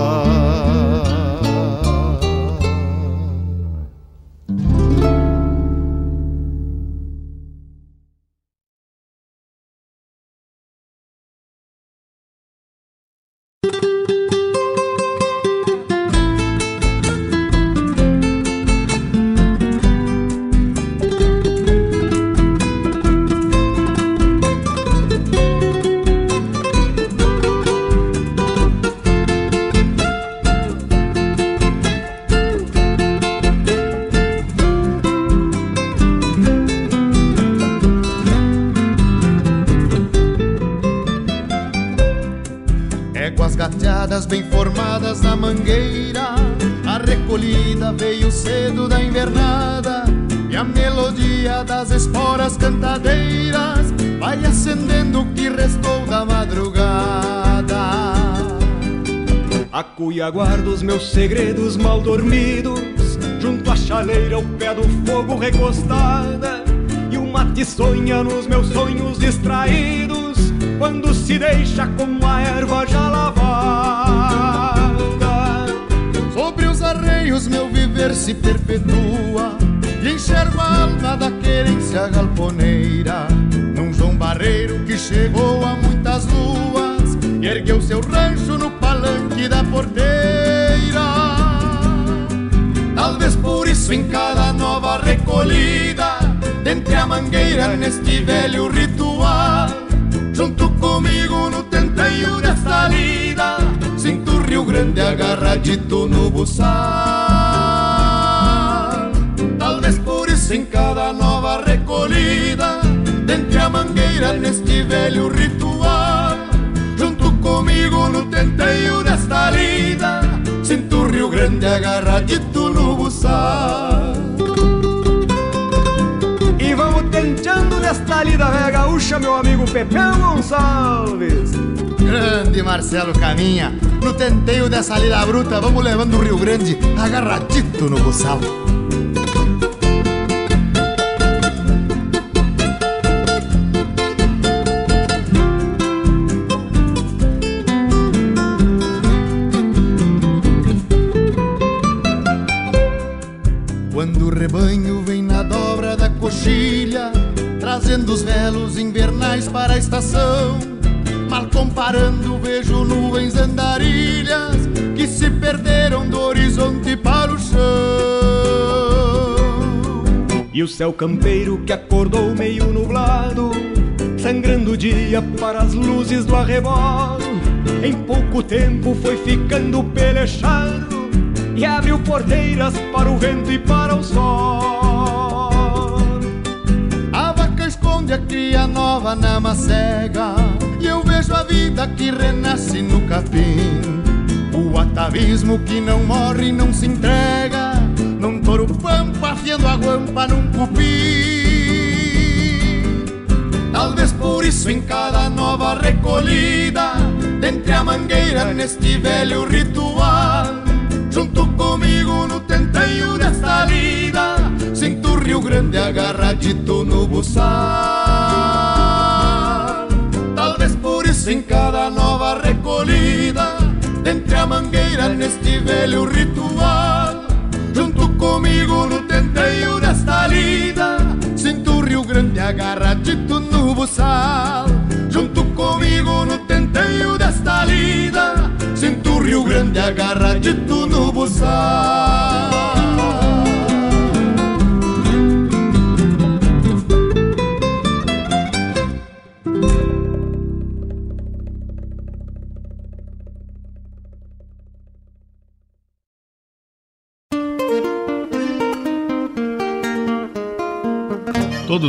Aguardo os meus segredos mal dormidos. Junto à chaleira, ao pé do fogo recostada E o mate sonha nos meus sonhos distraídos. Quando se deixa com a erva já lavada. Sobre os arreios meu viver se perpetua. E enxergo a alma da querência galponeira. Num João Barreiro que chegou a muitas luas. E ergueu seu rancho no palanque da porteira. Talvez por isso em cada nova recolhida, dentre a mangueira neste velho ritual, junto comigo no tenteio desta lida, sinto o Rio Grande agarradito no buçal. Talvez por isso em cada nova recolhida, dentre a mangueira neste velho ritual comigo no tenteio desta lida. Sinto o Rio Grande agarradito no buçal. E vamos tenteando desta lida velha gaúcha, meu amigo Pepeu Gonçalves. Grande Marcelo Caminha No tenteio dessa lida bruta Vamos levando o Rio Grande agarradito no buçal trazendo os velos invernais para a estação. Mal comparando, vejo nuvens andarilhas que se perderam do horizonte para o chão. E o céu campeiro que acordou meio nublado, sangrando o dia para as luzes do arrebolo. Em pouco tempo foi ficando pelechado e abriu porteiras para o vento e para o sol onde a cria nova na macega E eu vejo a vida que renasce no capim. O atavismo que não morre e não se entrega. Num touro pampa afiando a guampa num cupim Talvez por isso em cada nova recolhida Dentre a mangueira neste velho ritual Junto comigo no tenteio desta lida Rio Grande agarradito no buçal. Talvez por isso em cada nova recolhida Dentre a mangueira neste velho ritual Junto comigo no tenteio desta lida Sinto o Rio Grande agarradito no buçal. Junto comigo no tenteio desta lida Sinto o Rio Grande agarradito no buçal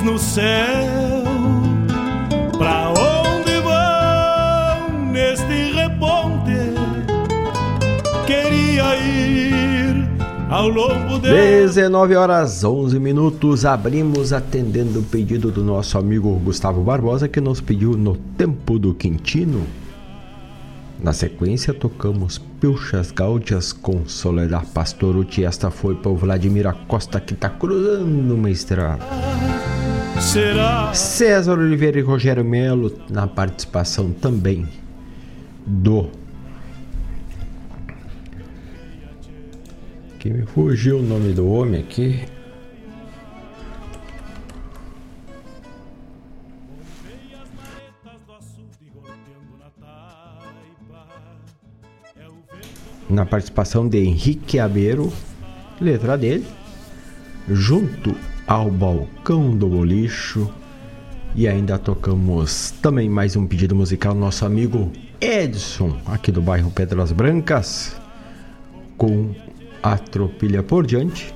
Nuvens no céu. Pra onde vão neste reponte? Queria ir ao longo de 19 horas 11 minutos. Abrimos atendendo o pedido do nosso amigo Gustavo Barbosa que nos pediu no tempo do Quintino. Na sequência, tocamos Pilchas Gáudias com Soledad Pastorucci. Esta foi para o Vladimir Acosta que está cruzando uma estrada. Será? César Oliveira e Rogério Melo na participação também do. Que me fugiu o nome do homem aqui. na participação de Henrique Abeiro, letra dele, junto ao balcão do bolicho. E ainda tocamos também mais um pedido musical nosso amigo Edson, aqui do bairro Pedras Brancas, com a tropilha por diante,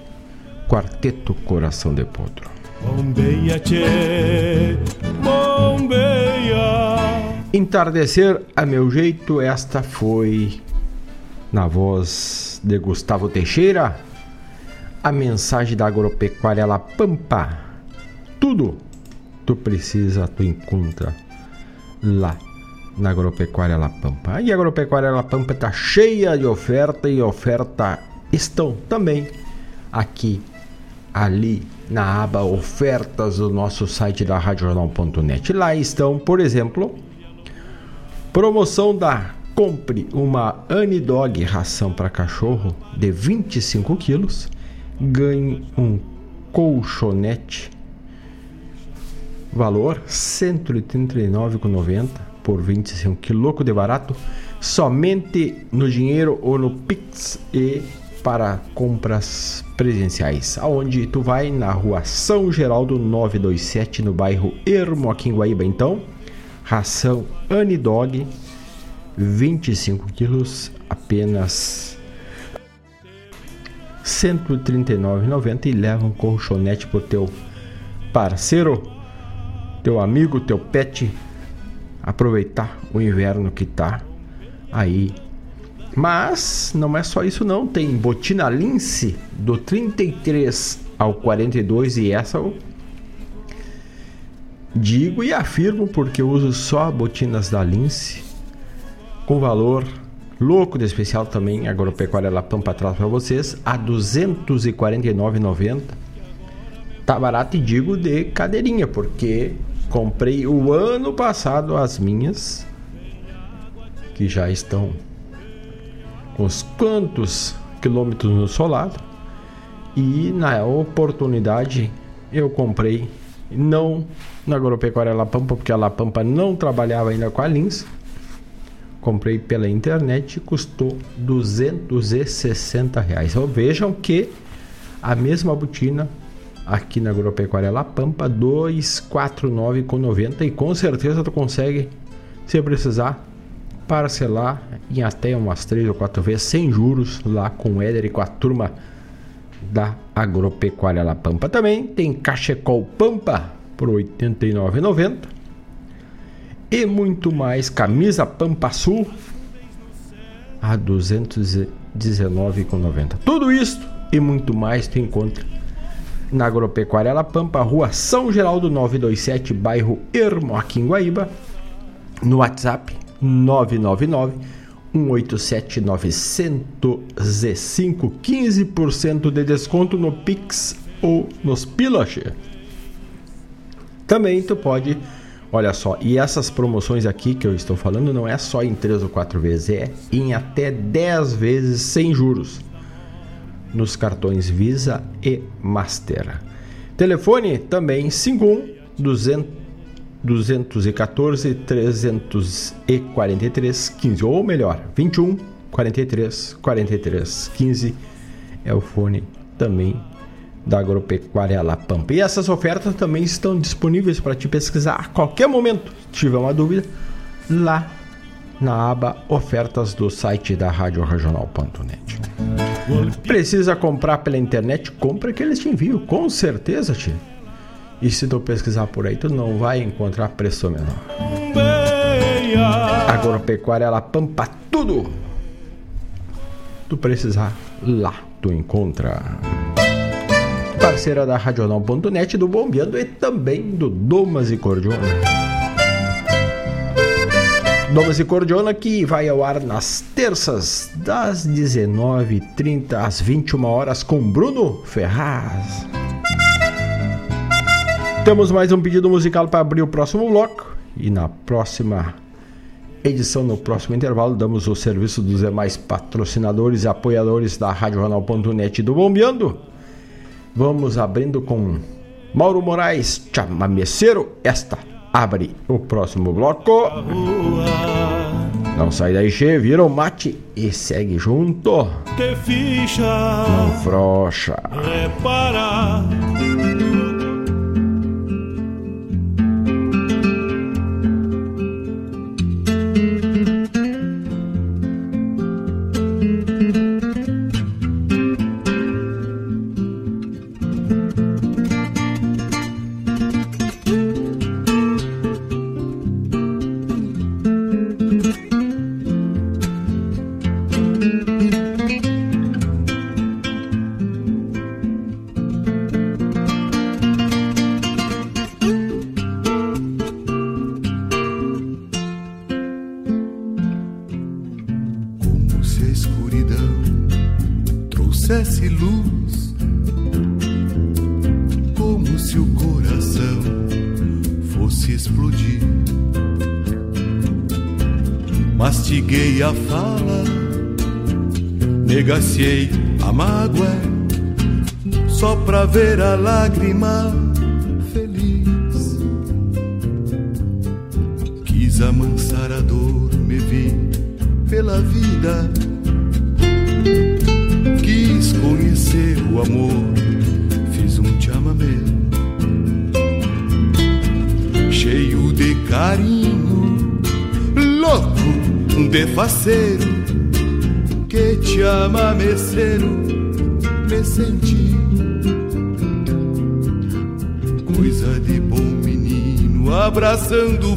Quarteto Coração de Potro. Bombeia, tchê, bombeia. Entardecer a meu jeito, esta foi na voz de Gustavo Teixeira, a mensagem da agropecuária La Pampa. Tudo tu precisa, tu encontra lá na agropecuária La Pampa. E a agropecuária La Pampa está cheia de oferta e oferta estão também aqui, ali na aba ofertas do nosso site da RadioJornal.net. Lá estão, por exemplo, promoção da Compre uma Anidog ração para cachorro de 25 quilos, ganhe um colchonete, valor R$ 139,90 por 25 quilos, louco de barato, somente no dinheiro ou no Pix e para compras presenciais. Aonde tu vai na rua São Geraldo 927 no bairro Ermo aqui em Guaíba. Então, ração Anidog 25 quilos, apenas 139,90 e leva um colchonete pro teu parceiro, teu amigo, teu pet aproveitar o inverno que tá aí. Mas não é só isso não, tem botina Lince do 33 ao 42 e essa eu digo e afirmo porque uso só botinas da Lince com valor louco de especial também agropecuária La Pampa traz para vocês a 249,90 tá barato e digo de cadeirinha porque comprei o ano passado as minhas que já estão com uns quantos quilômetros no solado e na oportunidade eu comprei não na agropecuária La Pampa porque a La Pampa não trabalhava ainda com a Lins comprei pela internet e custou 260 reais. Então vejam que a mesma botina aqui na Agropecuária La Pampa 249,90 e com certeza tu consegue se precisar parcelar em até umas 3 ou 4 vezes sem juros lá com o Éder e com a turma da Agropecuária La Pampa. Também tem Cachecol Pampa por R$ 89,90. E muito mais camisa Pampa Sul a R$ 219,90. Tudo isso e muito mais tu encontra na Agropecuária La Pampa, Rua São Geraldo 927, bairro Ermo, aqui em Guaíba. No WhatsApp 999 187 905 15% de desconto no Pix ou nos Piloche. Também tu pode, olha só, e essas promoções aqui que eu estou falando não é só em 3 ou 4 vezes, é em até 10 vezes sem juros. Nos cartões Visa e Master. Telefone também 51 200 214 343 15 ou melhor, 21 43 43 15 é o fone também da Agropecuária La Pampa. E essas ofertas também estão disponíveis para te pesquisar a qualquer momento. Se tiver uma dúvida, lá na aba ofertas do site da Rádio Regional.net. Precisa comprar pela internet? Compra que eles te enviam, com certeza, tio. E se tu pesquisar por aí, tu não vai encontrar preço menor. Agropecuária La Pampa, tudo! Tu precisar, lá tu encontra parceira da Radional.net, do Bombeando e também do Domas e Cordiona. Domas e Cordiona que vai ao ar nas terças das 19h30 às 21 horas com Bruno Ferraz. Temos mais um pedido musical para abrir o próximo bloco e na próxima edição, no próximo intervalo, damos o serviço dos demais patrocinadores e apoiadores da Radional.net do Bombeando. Vamos abrindo com Mauro Moraes, chamameceiro. Esta abre o próximo bloco. Não sai daí, che, vira o mate e segue junto. Que ficha. Não frocha. Repara. Abraçando o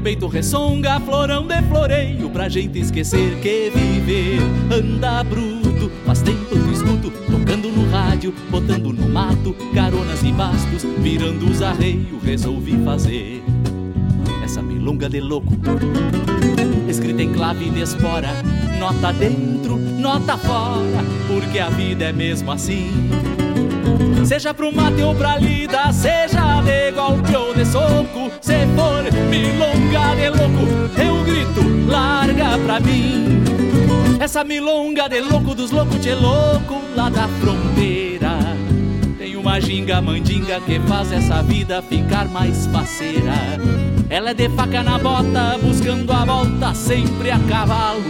peito ressonga, florão de floreio pra gente esquecer que viver anda bruto. Faz tempo que escuto, tocando no rádio, botando no mato, caronas e bastos, virando os arreios, resolvi fazer essa milonga de louco. Escrita em clave de espora, nota dentro, nota fora, porque a vida é mesmo assim. Seja pro mate ou pra lida, seja de golpe ou de soco, se for milonga de louco, eu grito, larga pra mim. Essa milonga de louco dos loucos de louco lá da fronteira. Tem uma ginga mandinga que faz essa vida ficar mais faceira. Ela é de faca na bota, buscando a volta sempre a cavalo.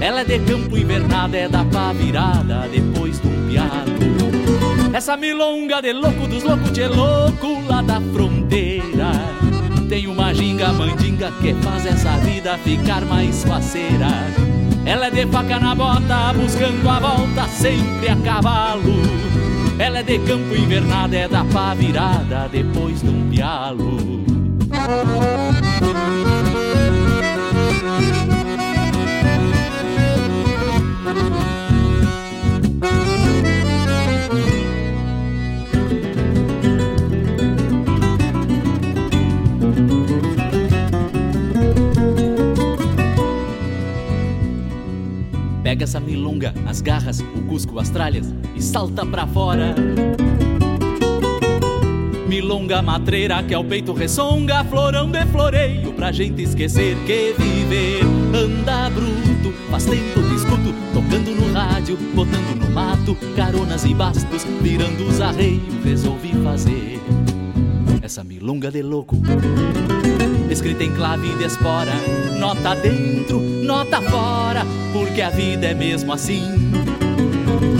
Ela é de campo invernada, é da pá virada depois de um pialo. Essa milonga de louco dos loucos de louco lá da fronteira. Tem uma ginga mandinga que faz essa vida ficar mais faceira. Ela é de faca na bota, buscando a volta sempre a cavalo. Ela é de campo invernada, é da pá virada depois de um pialo. Pega essa milonga, as garras, o cusco, as tralhas e salta pra fora. Milonga matreira que ao peito ressonga, florão de floreio pra gente esquecer que viver anda bruto. Faz tempo que escuto, tocando no rádio, botando no mato, caronas e bastos, virando os arreios, resolvi fazer essa milonga de louco. Escrita em clave de espora, nota dentro, nota fora, porque a vida é mesmo assim.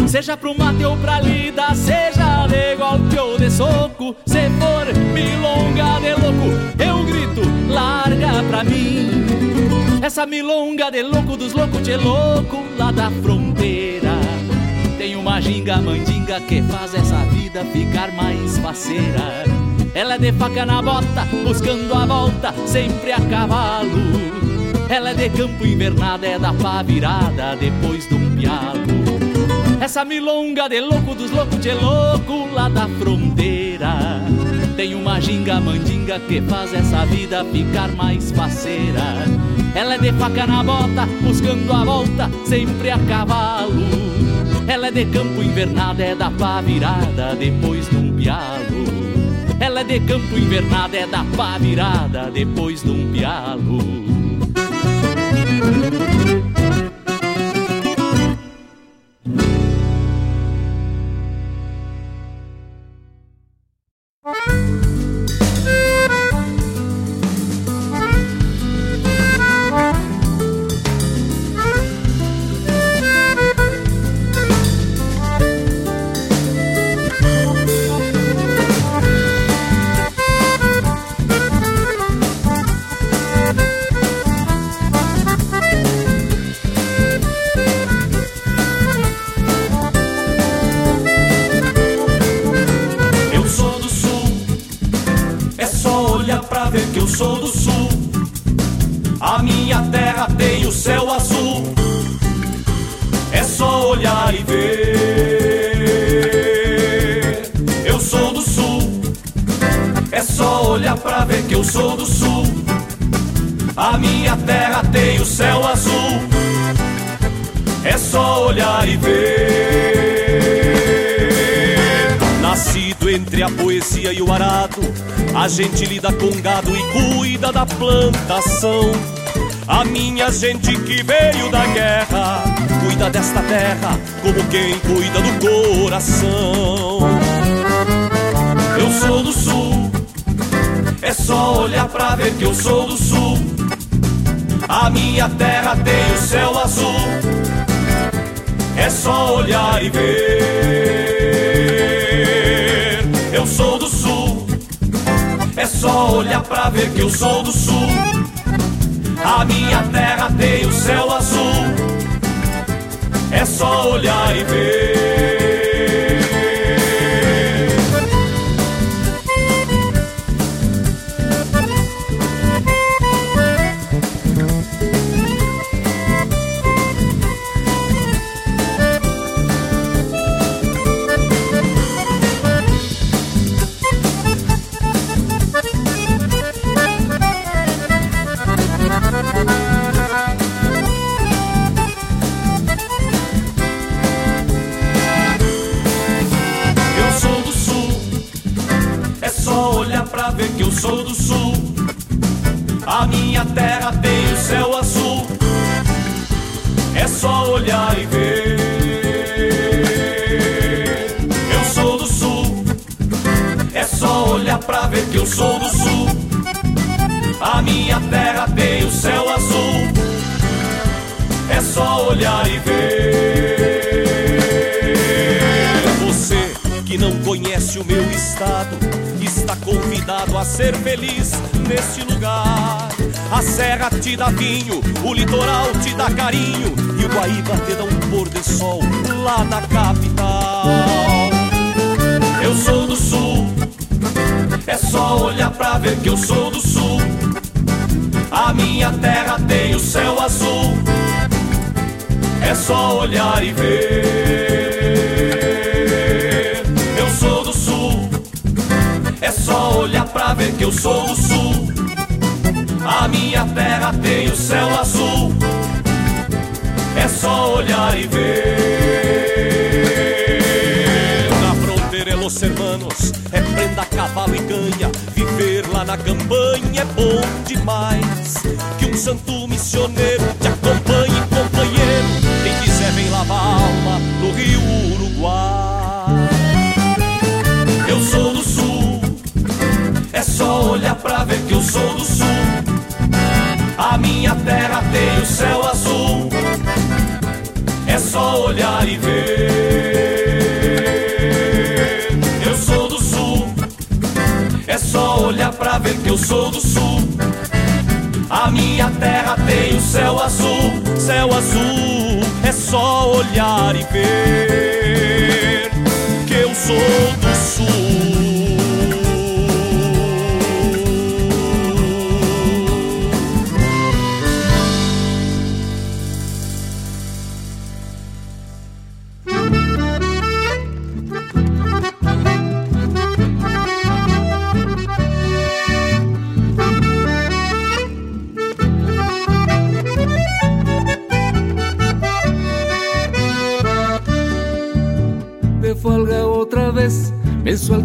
Seja pro mate ou pra lida, seja de golpe ou de soco, se for milonga de louco, eu grito, larga pra mim. Essa milonga de louco dos loucos de louco lá da fronteira. Tem uma ginga mandinga que faz essa vida ficar mais faceira. Ela é de faca na bota, buscando a volta, sempre a cavalo. Ela é de campo invernada, é da pá virada, depois de um pialo. Essa milonga de louco dos loucos de louco lá da fronteira. Tem uma ginga mandinga que faz essa vida ficar mais faceira. Ela é de faca na bota, buscando a volta, sempre a cavalo. Ela é de campo invernada, é da pá virada, depois de um pialo. Ela é de campo invernada, é da pá virada, depois de um pialo. Plantação. A minha gente que veio da guerra cuida desta terra como quem cuida do coração. Eu sou do sul, é só olhar pra ver que eu sou do sul. A minha terra tem o céu azul, é só olhar e ver. Só olhar pra ver que eu sou do sul. A minha terra tem o céu azul. É só olhar e ver. O meu estado está convidado a ser feliz neste lugar. A serra te dá vinho, o litoral te dá carinho e o Guaíba te dá um pôr de sol lá na capital. Eu sou do sul, é só olhar pra ver que eu sou do sul. A minha terra tem o céu azul, é só olhar e ver. Ver que eu sou do sul. A minha terra tem o céu azul. É só olhar e ver. Na fronteira é Los Hermanos, é prenda cavalo e ganha. Viver lá na campanha é bom demais. Que um santo missioneiro ver que eu sou do sul. A minha terra tem o céu azul. É só olhar e ver. Eu sou do sul. É só olhar pra ver que eu sou do sul. A minha terra tem o céu azul, céu azul. É só olhar e ver que eu sou do sul.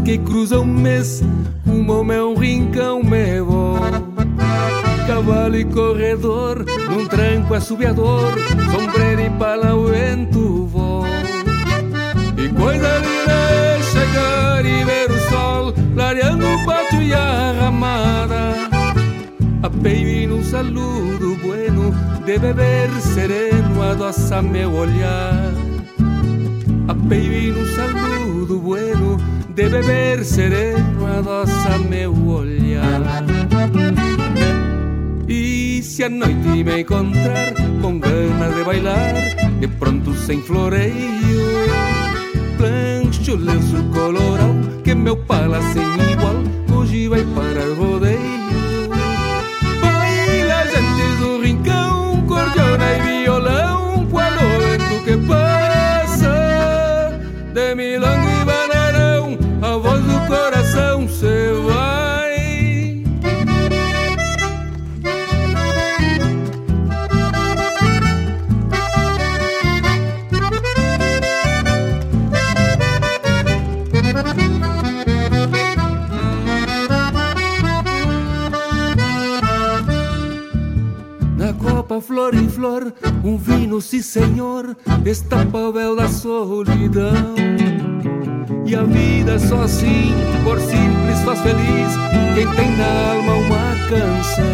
Que cruza um mês, rumo ao meu rincão me vou. Cavalo e corredor, num tranco assobiador, sombreiro e pala o vento. E coisa linda chegar e ver o sol, clareando o pátio e a ramada. Apeio num saludo bueno, de beber sereno, adoça meu olhar Baby, num saludo bueno de beber sereno adoça meu olhar. E se a noite me encontrar com ganas de bailar, de pronto sem floreio, plancho lenço colorado flor um vino, sim senhor, destapa o véu da solidão. E a vida só assim, por simples, faz feliz quem tem na alma uma canção.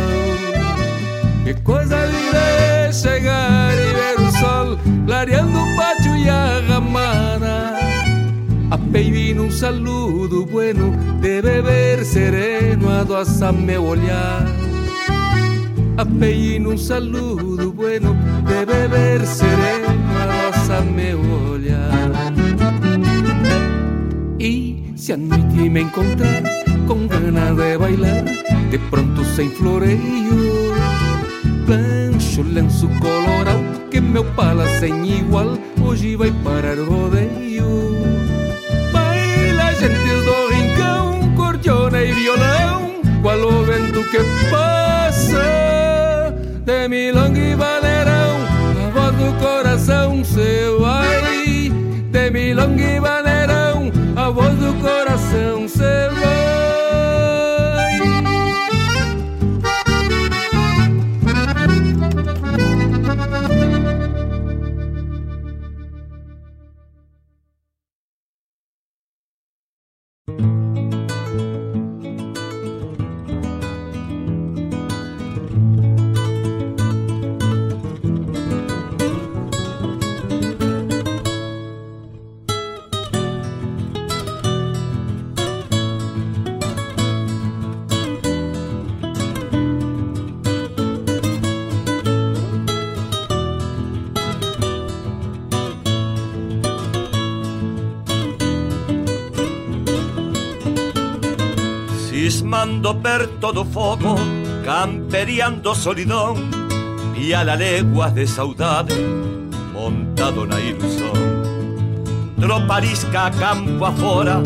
Que coisa linda é chegar e ver o sol clareando o pátio e a ramada. Baby num saludo bueno de beber sereno adoça meu olhar. A num saludo bueno de beber sereno adoça meu olhar. E se a noite me encontrar com ganas de bailar, de pronto sem floreio, plancho lenço colorado que meu pala sem igual hoje vai parar rodeio. Baila gentes do rincão, cordiona e violão, qual o vento que passa de milonga e valerão, a voz do coração se vai de milonga e valerão, Cismando perto do fogo, camperiando solidón E a la leguas de saudade, montado na ilusão Troparisca campo afora,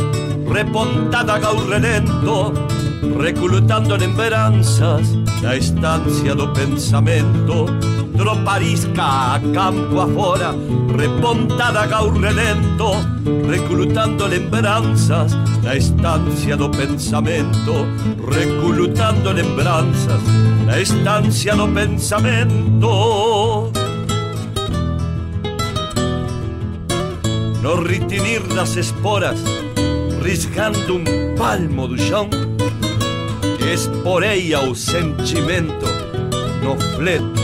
repontada gaurrelento Reclutando lembranzas da estancia do pensamento Troparisca a campo afora, repontada gaurrelento Reclutando lembranzas da estancia do pensamento Reclutando lembranzas da estancia do pensamento. No ritinir das esporas Riscando un palmo do chão Esporeia o sentimento No fleto